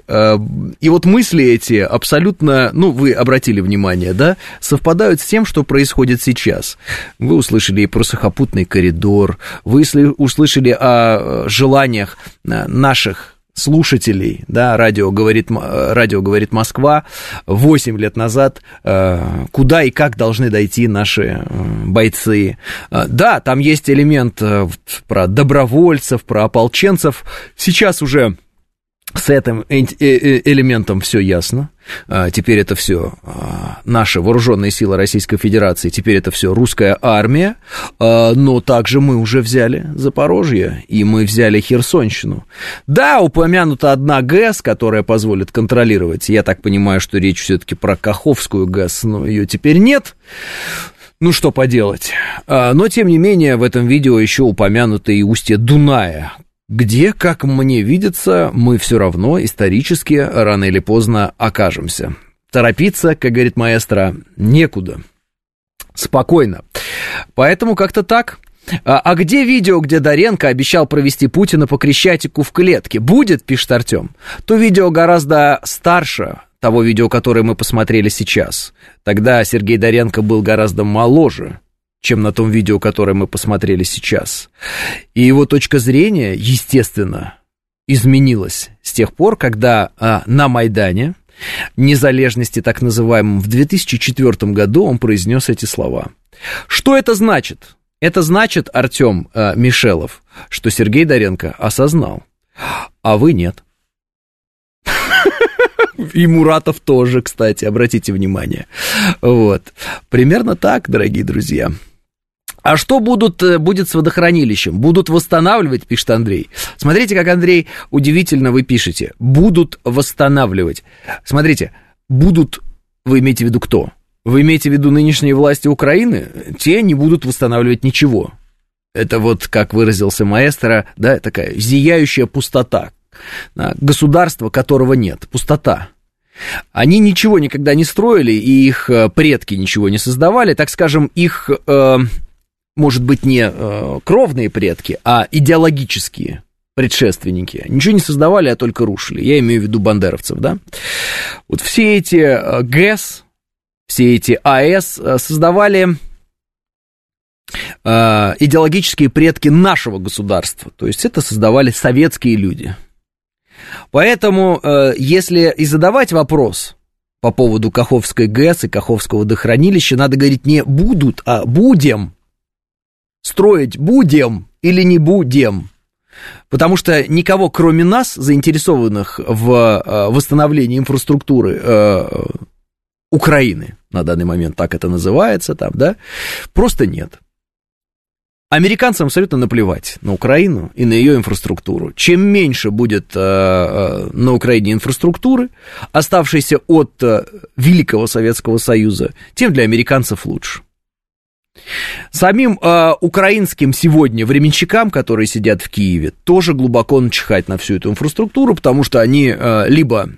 И вот мысли эти абсолютно, ну, вы обратили внимание, да, совпадают с тем, что происходит сейчас. Вы услышали и про сухопутный коридор, вы услышали о желаниях наших слушателей, да, радио говорит, радио говорит Москва, 8 лет назад, э, куда и как должны дойти наши э, бойцы. Э, да, там есть элемент про добровольцев, про ополченцев, сейчас уже с этим э, э, элементом все ясно. А, теперь это все а, наши вооруженные силы Российской Федерации, теперь это все русская армия, а, но также мы уже взяли Запорожье, и мы взяли Херсонщину. Да, упомянута одна ГЭС, которая позволит контролировать, я так понимаю, что речь все-таки про Каховскую ГЭС, но ее теперь нет. Ну, что поделать. Но, тем не менее, в этом видео еще упомянуты и устье Дуная, где, как мне видится, мы все равно исторически рано или поздно окажемся. Торопиться, как говорит маэстро, некуда. Спокойно. Поэтому как-то так. А, а где видео, где Доренко обещал провести Путина по Крещатику в клетке? Будет, пишет Артем. То видео гораздо старше того видео, которое мы посмотрели сейчас. Тогда Сергей Доренко был гораздо моложе чем на том видео, которое мы посмотрели сейчас. И его точка зрения, естественно, изменилась с тех пор, когда а, на Майдане, незалежности так называемом, в 2004 году он произнес эти слова. Что это значит? Это значит, Артем а, Мишелов, что Сергей Доренко осознал, а вы нет. И Муратов тоже, кстати, обратите внимание. Вот. Примерно так, дорогие друзья. А что будут, э, будет с водохранилищем? Будут восстанавливать, пишет Андрей. Смотрите, как, Андрей, удивительно вы пишете. Будут восстанавливать. Смотрите, будут, вы имеете в виду кто? Вы имеете в виду нынешние власти Украины? Те не будут восстанавливать ничего. Это вот, как выразился маэстро, да, такая зияющая пустота. Государство, которого нет. Пустота. Они ничего никогда не строили, и их э, предки ничего не создавали. Так скажем, их э, может быть, не э, кровные предки, а идеологические предшественники. Ничего не создавали, а только рушили. Я имею в виду бандеровцев, да? Вот все эти э, ГЭС, все эти АЭС э, создавали э, идеологические предки нашего государства. То есть это создавали советские люди. Поэтому, э, если и задавать вопрос по поводу Каховской ГЭС и Каховского водохранилища, надо говорить не будут, а будем строить будем или не будем. Потому что никого, кроме нас, заинтересованных в э, восстановлении инфраструктуры э, Украины, на данный момент так это называется, там, да, просто нет. Американцам абсолютно наплевать на Украину и на ее инфраструктуру. Чем меньше будет э, на Украине инфраструктуры, оставшейся от Великого Советского Союза, тем для американцев лучше. Самим э, украинским сегодня временщикам, которые сидят в Киеве, тоже глубоко начихать на всю эту инфраструктуру, потому что они э, либо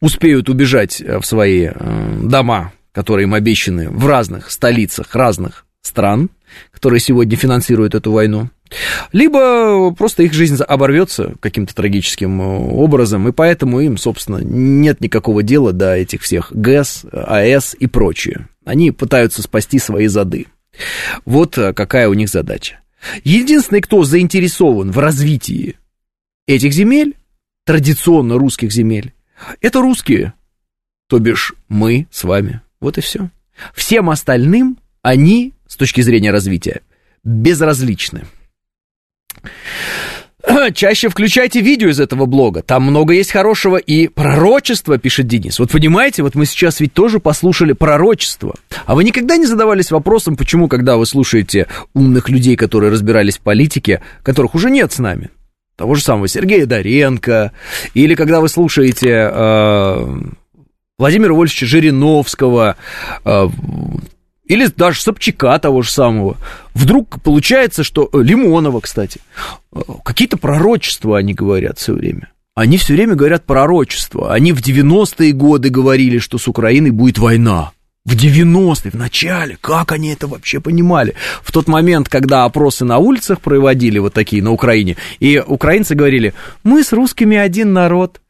успеют убежать э, в свои э, дома, которые им обещаны в разных столицах разных стран, которые сегодня финансируют эту войну, либо просто их жизнь оборвется каким-то трагическим э, образом, и поэтому им, собственно, нет никакого дела до этих всех ГЭС, АЭС и прочее. Они пытаются спасти свои зады. Вот э, какая у них задача. Единственный, кто заинтересован в развитии этих земель, традиционно русских земель, это русские, то бишь мы с вами. Вот и все. Всем остальным они, с точки зрения развития, безразличны. Чаще включайте видео из этого блога. Там много есть хорошего и пророчества, пишет Денис. Вот понимаете, вот мы сейчас ведь тоже послушали пророчество. А вы никогда не задавались вопросом, почему, когда вы слушаете умных людей, которые разбирались в политике, которых уже нет с нами, того же самого Сергея Доренко, или когда вы слушаете э, Владимира Вольфовича Жириновского, э, или даже Собчака того же самого. Вдруг получается, что... Э, Лимонова, кстати. Э, какие-то пророчества они говорят все время. Они все время говорят пророчества. Они в 90-е годы говорили, что с Украиной будет война. В 90-е, в начале, как они это вообще понимали? В тот момент, когда опросы на улицах проводили вот такие на Украине, и украинцы говорили, мы с русскими один народ,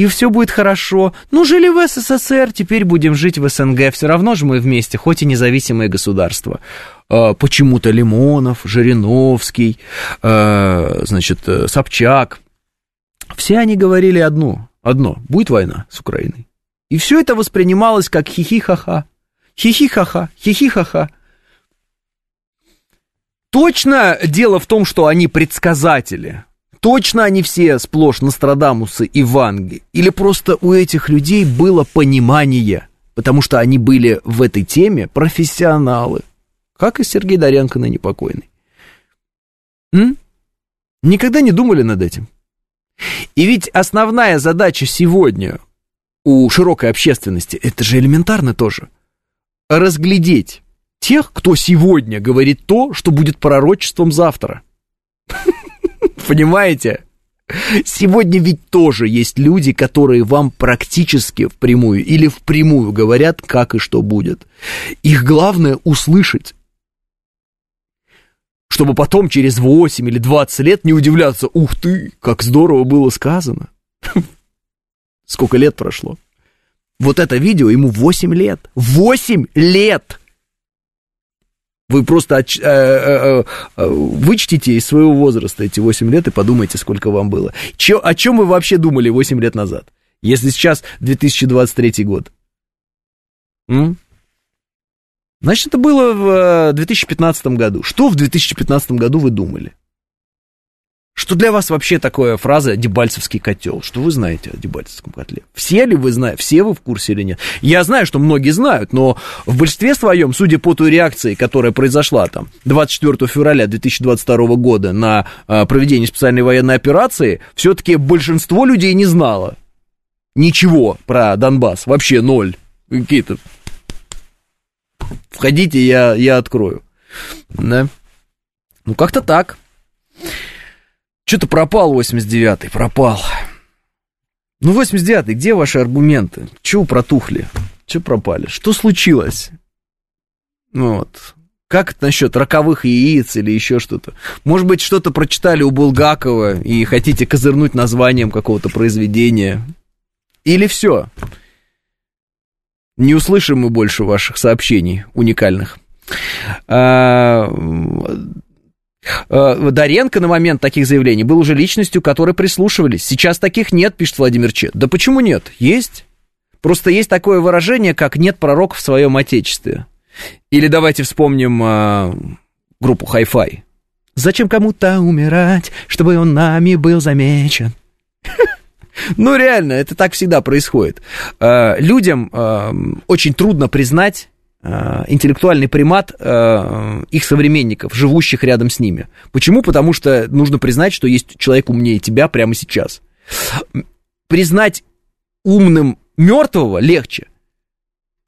и все будет хорошо. Ну, жили в СССР, теперь будем жить в СНГ. Все равно же мы вместе, хоть и независимое государство. А, почему-то Лимонов, Жириновский, а, значит, э, Собчак. Все они говорили одно, одно, будет война с Украиной. И все это воспринималось как хихи-ха-ха. Хихи-ха-ха, хихи-ха-ха. Точно дело в том, что они предсказатели. Точно они все сплошь Нострадамусы и Ванги? Или просто у этих людей было понимание, потому что они были в этой теме профессионалы, как и Сергей Доренко на непокойный? М? Никогда не думали над этим? И ведь основная задача сегодня у широкой общественности, это же элементарно тоже, разглядеть тех, кто сегодня говорит то, что будет пророчеством завтра. Понимаете? Сегодня ведь тоже есть люди, которые вам практически впрямую или впрямую говорят, как и что будет. Их главное услышать. Чтобы потом через 8 или 20 лет не удивляться, ух ты, как здорово было сказано. Сколько лет прошло? Вот это видео ему 8 лет. 8 лет! Вы просто э, э, э, вычтите из своего возраста эти 8 лет и подумайте, сколько вам было. Че, о чем вы вообще думали 8 лет назад? Если сейчас 2023 год. М? Значит, это было в 2015 году. Что в 2015 году вы думали? Что для вас вообще такое фраза «дебальцевский котел»? Что вы знаете о дебальцевском котле? Все ли вы знаете? Все вы в курсе или нет? Я знаю, что многие знают, но в большинстве своем, судя по той реакции, которая произошла там 24 февраля 2022 года на э, проведение специальной военной операции, все-таки большинство людей не знало ничего про Донбасс. Вообще ноль. Какие-то... Входите, я, я открою. Да? Ну, как-то так. Что-то пропал 89-й, пропал. Ну, 89-й, где ваши аргументы? Чего протухли? Чего пропали? Что случилось? Ну вот. Как это насчет роковых яиц или еще что-то? Может быть, что-то прочитали у Булгакова и хотите козырнуть названием какого-то произведения? Или все? Не услышим мы больше ваших сообщений уникальных. А, Доренко на момент таких заявлений был уже личностью, которой прислушивались. Сейчас таких нет, пишет Владимир Че. Да почему нет? Есть. Просто есть такое выражение, как «нет пророка в своем отечестве». Или давайте вспомним э, группу Hi-Fi. Зачем кому-то умирать, чтобы он нами был замечен? Ну, реально, это так всегда происходит. Э, людям э, очень трудно признать Э, интеллектуальный примат э, их современников, живущих рядом с ними. Почему? Потому что нужно признать, что есть человек умнее тебя прямо сейчас. Признать умным мертвого легче.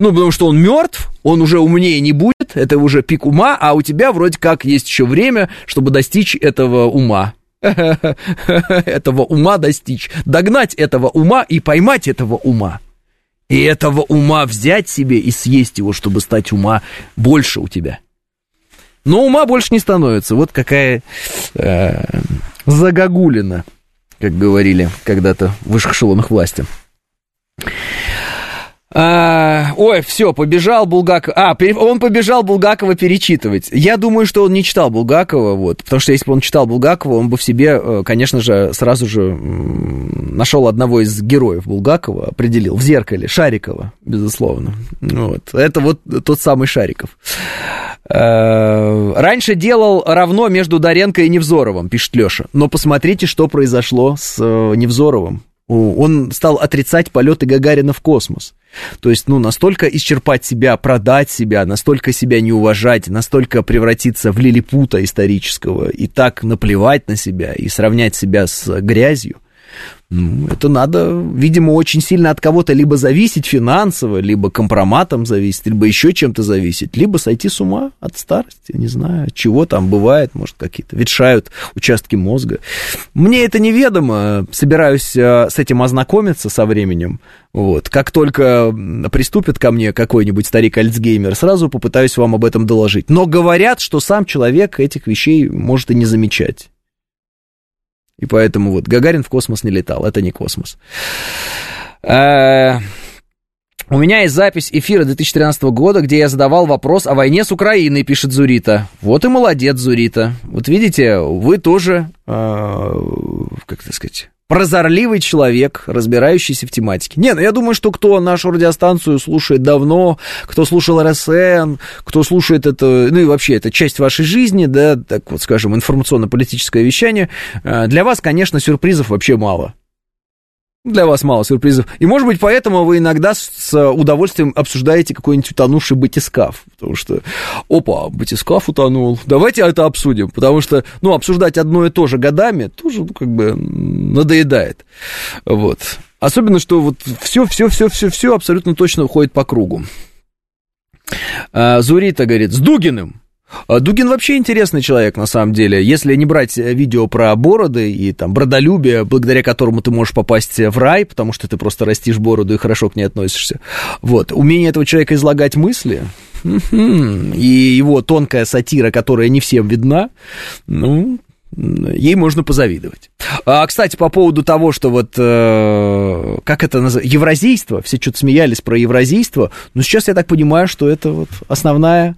Ну, потому что он мертв, он уже умнее не будет, это уже пик ума, а у тебя вроде как есть еще время, чтобы достичь этого ума. Этого ума достичь. Догнать этого ума и поймать этого ума. И этого ума взять себе и съесть его, чтобы стать ума больше у тебя. Но ума больше не становится. Вот какая э, загогулина, как говорили когда-то в высших эшелонах власти. А, ой, все, побежал Булгаков. А, он побежал Булгакова перечитывать. Я думаю, что он не читал Булгакова, вот, потому что если бы он читал Булгакова, он бы в себе, э, конечно же, сразу же нашел одного из героев Булгакова, определил в зеркале Шарикова, безусловно. Вот. Это вот тот самый Шариков. Э, раньше делал равно между Доренко и Невзоровым, пишет Леша. Но посмотрите, что произошло с э, Невзоровым. Он стал отрицать полеты Гагарина в космос. То есть, ну, настолько исчерпать себя, продать себя, настолько себя не уважать, настолько превратиться в лилипута исторического и так наплевать на себя и сравнять себя с грязью – ну, это надо, видимо, очень сильно от кого-то либо зависеть финансово, либо компроматом зависеть, либо еще чем-то зависеть, либо сойти с ума от старости, не знаю, чего там бывает, может, какие-то ветшают участки мозга. Мне это неведомо, собираюсь э, с этим ознакомиться со временем, вот. Как только приступит ко мне какой-нибудь старик Альцгеймер, сразу попытаюсь вам об этом доложить. Но говорят, что сам человек этих вещей может и не замечать. И поэтому вот Гагарин в космос не летал, это не космос. Э, у меня есть запись эфира 2013 года, где я задавал вопрос о войне с Украиной, пишет Зурита. Вот и молодец, Зурита. Вот видите, вы тоже, э, как это сказать, прозорливый человек, разбирающийся в тематике. Не, ну я думаю, что кто нашу радиостанцию слушает давно, кто слушал РСН, кто слушает это, ну и вообще это часть вашей жизни, да, так вот скажем, информационно-политическое вещание, э, для вас, конечно, сюрпризов вообще мало. Для вас мало сюрпризов. И, может быть, поэтому вы иногда с удовольствием обсуждаете какой-нибудь утонувший батискаф. Потому что, опа, батискаф утонул. Давайте это обсудим. Потому что, ну, обсуждать одно и то же годами тоже, ну, как бы, надоедает. Вот. Особенно, что вот все, все, все, все, все абсолютно точно уходит по кругу. А, Зурита говорит, с Дугиным. А Дугин вообще интересный человек, на самом деле. Если не брать э, видео про бороды и там бродолюбие, благодаря которому ты можешь попасть в рай, потому что ты просто растишь бороду и хорошо к ней относишься. Вот. Умение этого человека излагать мысли, и его тонкая сатира, которая не всем видна, ну, ей можно позавидовать. А, кстати, по поводу того, что вот, э, как это называется, евразийство, все что-то смеялись про евразийство, но сейчас я так понимаю, что это вот основная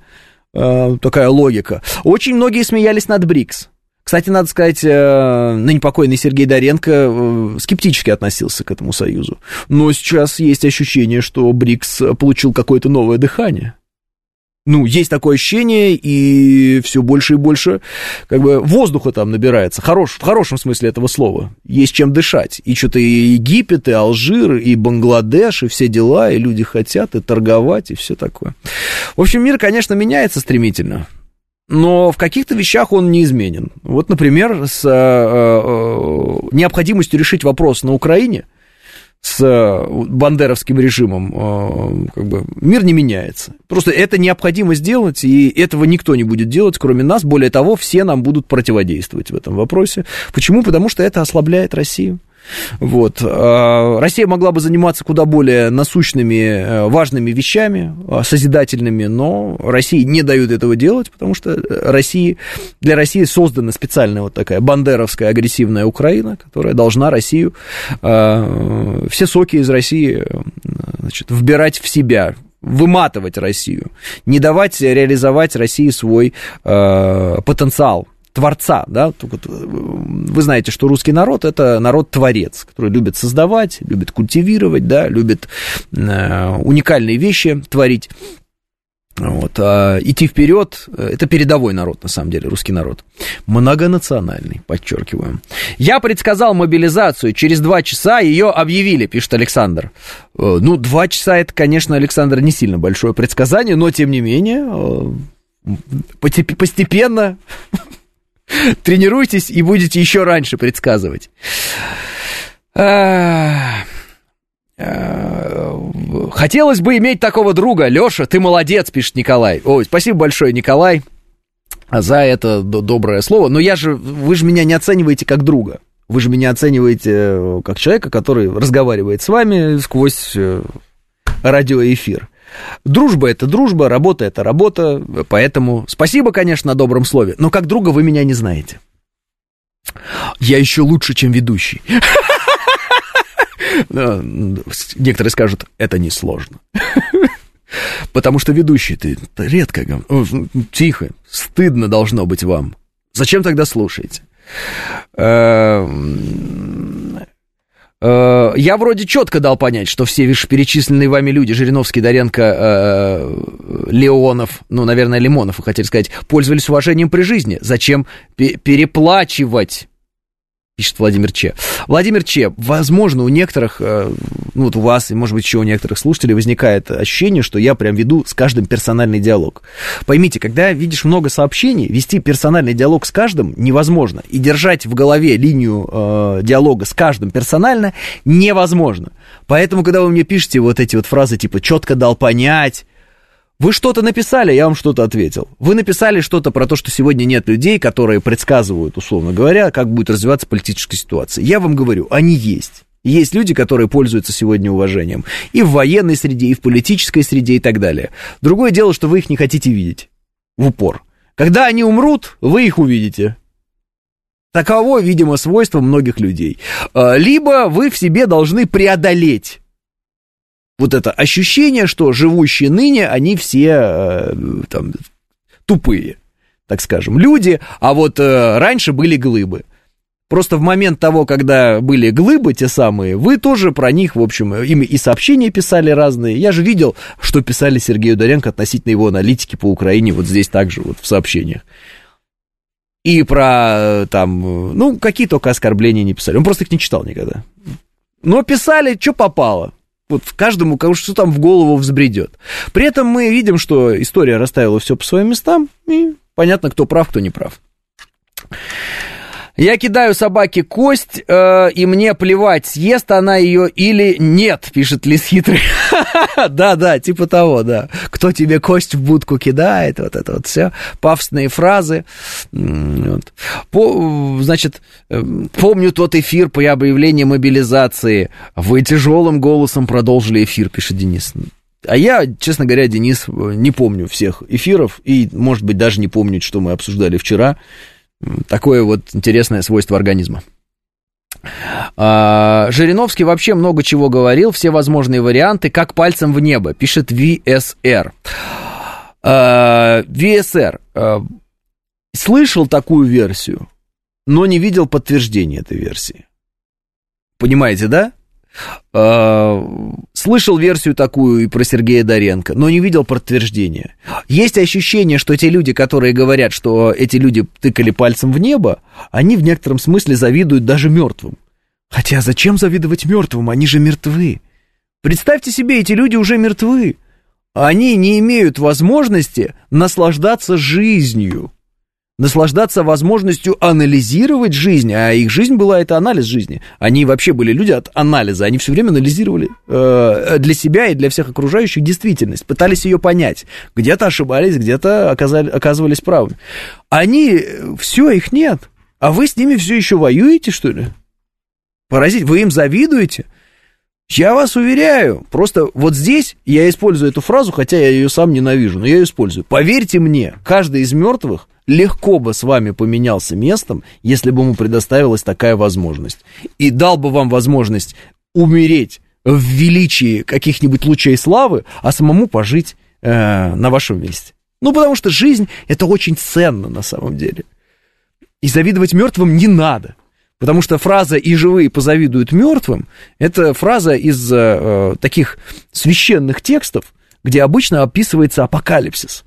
Э, такая логика. Очень многие смеялись над БРИКС. Кстати, надо сказать, э, ныне покойный Сергей Доренко э, скептически относился к этому союзу. Но сейчас есть ощущение, что БРИКС получил какое-то новое дыхание ну, есть такое ощущение, и все больше и больше, как бы, воздуха там набирается, хорош, в хорошем смысле этого слова, есть чем дышать, и что-то и Египет, и Алжир, и Бангладеш, и все дела, и люди хотят, и торговать, и все такое. В общем, мир, конечно, меняется стремительно, но в каких-то вещах он неизменен. Вот, например, с э, э, необходимостью решить вопрос на Украине – с э, бандеровским режимом, э, как бы, мир не меняется. Просто это необходимо сделать, и этого никто не будет делать, кроме нас. Более того, все нам будут противодействовать в этом вопросе. Почему? Потому что это ослабляет Россию. Вот. А, Россия могла бы заниматься куда более насущными, э, важными вещами, а, созидательными, но России не дают этого делать, потому что России, для России создана специальная вот такая бандеровская агрессивная Украина, которая должна Россию, а, все соки из России значит, вбирать в себя, выматывать Россию, не давать реализовать России свой э, потенциал, творца, да, вы знаете, что русский народ это народ-творец, который любит создавать, любит культивировать, да, любит э, уникальные вещи творить. Вот, а идти вперед, это передовой народ, на самом деле, русский народ. Многонациональный, подчеркиваем. Я предсказал мобилизацию, через два часа ее объявили, пишет Александр. Э, ну, два часа это, конечно, Александр, не сильно большое предсказание, но, тем не менее, э, постепенно Тренируйтесь и будете еще раньше предсказывать. А, хотелось бы иметь такого друга. Леша, ты молодец, пишет Николай. Ой, спасибо большое, Николай, за это доброе слово. Но я же, вы же меня не оцениваете как друга. Вы же меня оцениваете э, как человека, который разговаривает с вами сквозь э, радиоэфир. Дружба это дружба, работа это работа, поэтому спасибо, конечно, на добром слове, но как друга вы меня не знаете. Я еще лучше, чем ведущий. Некоторые скажут, это несложно. Потому что ведущий ты редко, тихо, стыдно должно быть вам. Зачем тогда слушаете? Э, я вроде четко дал понять, что все перечисленные вами люди, Жириновский, Доренко, э, Леонов, ну, наверное, Лимонов, вы хотели сказать, пользовались уважением при жизни. Зачем переплачивать пишет Владимир Че. Владимир Че, возможно, у некоторых, э, ну вот у вас, и может быть еще у некоторых слушателей возникает ощущение, что я прям веду с каждым персональный диалог. Поймите, когда видишь много сообщений, вести персональный диалог с каждым невозможно. И держать в голове линию э, диалога с каждым персонально невозможно. Поэтому, когда вы мне пишете вот эти вот фразы типа «четко дал понять», вы что-то написали, я вам что-то ответил. Вы написали что-то про то, что сегодня нет людей, которые предсказывают, условно говоря, как будет развиваться политическая ситуация. Я вам говорю, они есть. Есть люди, которые пользуются сегодня уважением. И в военной среде, и в политической среде, и так далее. Другое дело, что вы их не хотите видеть в упор. Когда они умрут, вы их увидите. Таково, видимо, свойство многих людей. А, либо вы в себе должны преодолеть вот это ощущение, что живущие ныне, они все э, там, тупые, так скажем, люди, а вот э, раньше были глыбы. Просто в момент того, когда были глыбы те самые, вы тоже про них, в общем, им и сообщения писали разные. Я же видел, что писали Сергею Доренко относительно его аналитики по Украине, вот здесь также вот в сообщениях. И про там, ну, какие только оскорбления не писали. Он просто их не читал никогда. Но писали, что попало вот каждому, что там в голову взбредет. При этом мы видим, что история расставила все по своим местам, и понятно, кто прав, кто не прав. Я кидаю собаке кость, э, и мне плевать, съест она ее или нет, пишет Лис Хитрый. Да-да, типа того, да. Кто тебе кость в будку кидает, вот это вот все. Пафосные фразы. Вот. По, значит, э, помню тот эфир по объявлению мобилизации. Вы тяжелым голосом продолжили эфир, пишет Денис. А я, честно говоря, Денис, не помню всех эфиров, и, может быть, даже не помню, что мы обсуждали вчера. Такое вот интересное свойство организма. А, Жириновский вообще много чего говорил, все возможные варианты, как пальцем в небо, пишет ВСР. А, ВСР. А, слышал такую версию, но не видел подтверждения этой версии. Понимаете, да? Э, слышал версию такую и про Сергея Доренко, но не видел подтверждения. Есть ощущение, что те люди, которые говорят, что эти люди тыкали пальцем в небо, они в некотором смысле завидуют даже мертвым. Хотя зачем завидовать мертвым? Они же мертвы. Представьте себе, эти люди уже мертвы. Они не имеют возможности наслаждаться жизнью наслаждаться возможностью анализировать жизнь, а их жизнь была это анализ жизни. Они вообще были люди от анализа, они все время анализировали э, для себя и для всех окружающих действительность, пытались ее понять. Где-то ошибались, где-то оказывались правы. Они, все, их нет. А вы с ними все еще воюете, что ли? Поразить, вы им завидуете? Я вас уверяю, просто вот здесь я использую эту фразу, хотя я ее сам ненавижу, но я ее использую. Поверьте мне, каждый из мертвых легко бы с вами поменялся местом, если бы ему предоставилась такая возможность. И дал бы вам возможность умереть в величии каких-нибудь лучей славы, а самому пожить э, на вашем месте. Ну, потому что жизнь это очень ценно на самом деле. И завидовать мертвым не надо. Потому что фраза «и живые позавидуют мертвым» — это фраза из э, таких священных текстов, где обычно описывается апокалипсис.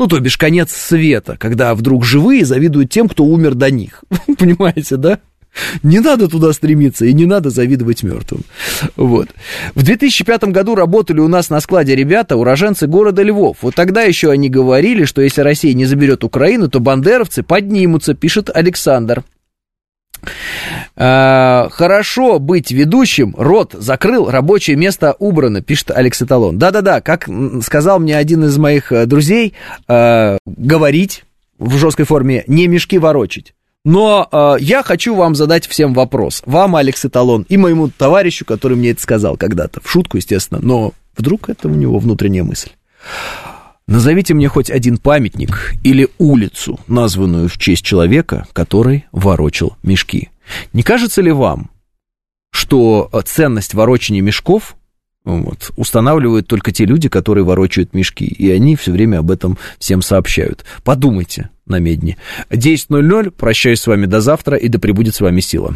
Ну, то бишь конец света, когда вдруг живые завидуют тем, кто умер до них. Понимаете, да? Не надо туда стремиться и не надо завидовать мертвым. Вот. В 2005 году работали у нас на складе ребята, уроженцы города Львов. Вот тогда еще они говорили, что если Россия не заберет Украину, то бандеровцы поднимутся, пишет Александр. А, хорошо быть ведущим, рот закрыл, рабочее место убрано, пишет Алекс Эталон. Да-да-да, как сказал мне один из моих э, друзей, э, говорить в жесткой форме, не мешки ворочить. Но э, я хочу вам задать всем вопрос. Вам, Алекс Эталон, и моему товарищу, который мне это сказал когда-то. В шутку, естественно, но вдруг это у него внутренняя мысль. Назовите мне хоть один памятник или улицу, названную в честь человека, который ворочил мешки. Не кажется ли вам, что ценность ворочения мешков вот, устанавливают только те люди, которые ворочают мешки. И они все время об этом всем сообщают. Подумайте на медне. 10.00. Прощаюсь с вами до завтра, и да пребудет с вами сила.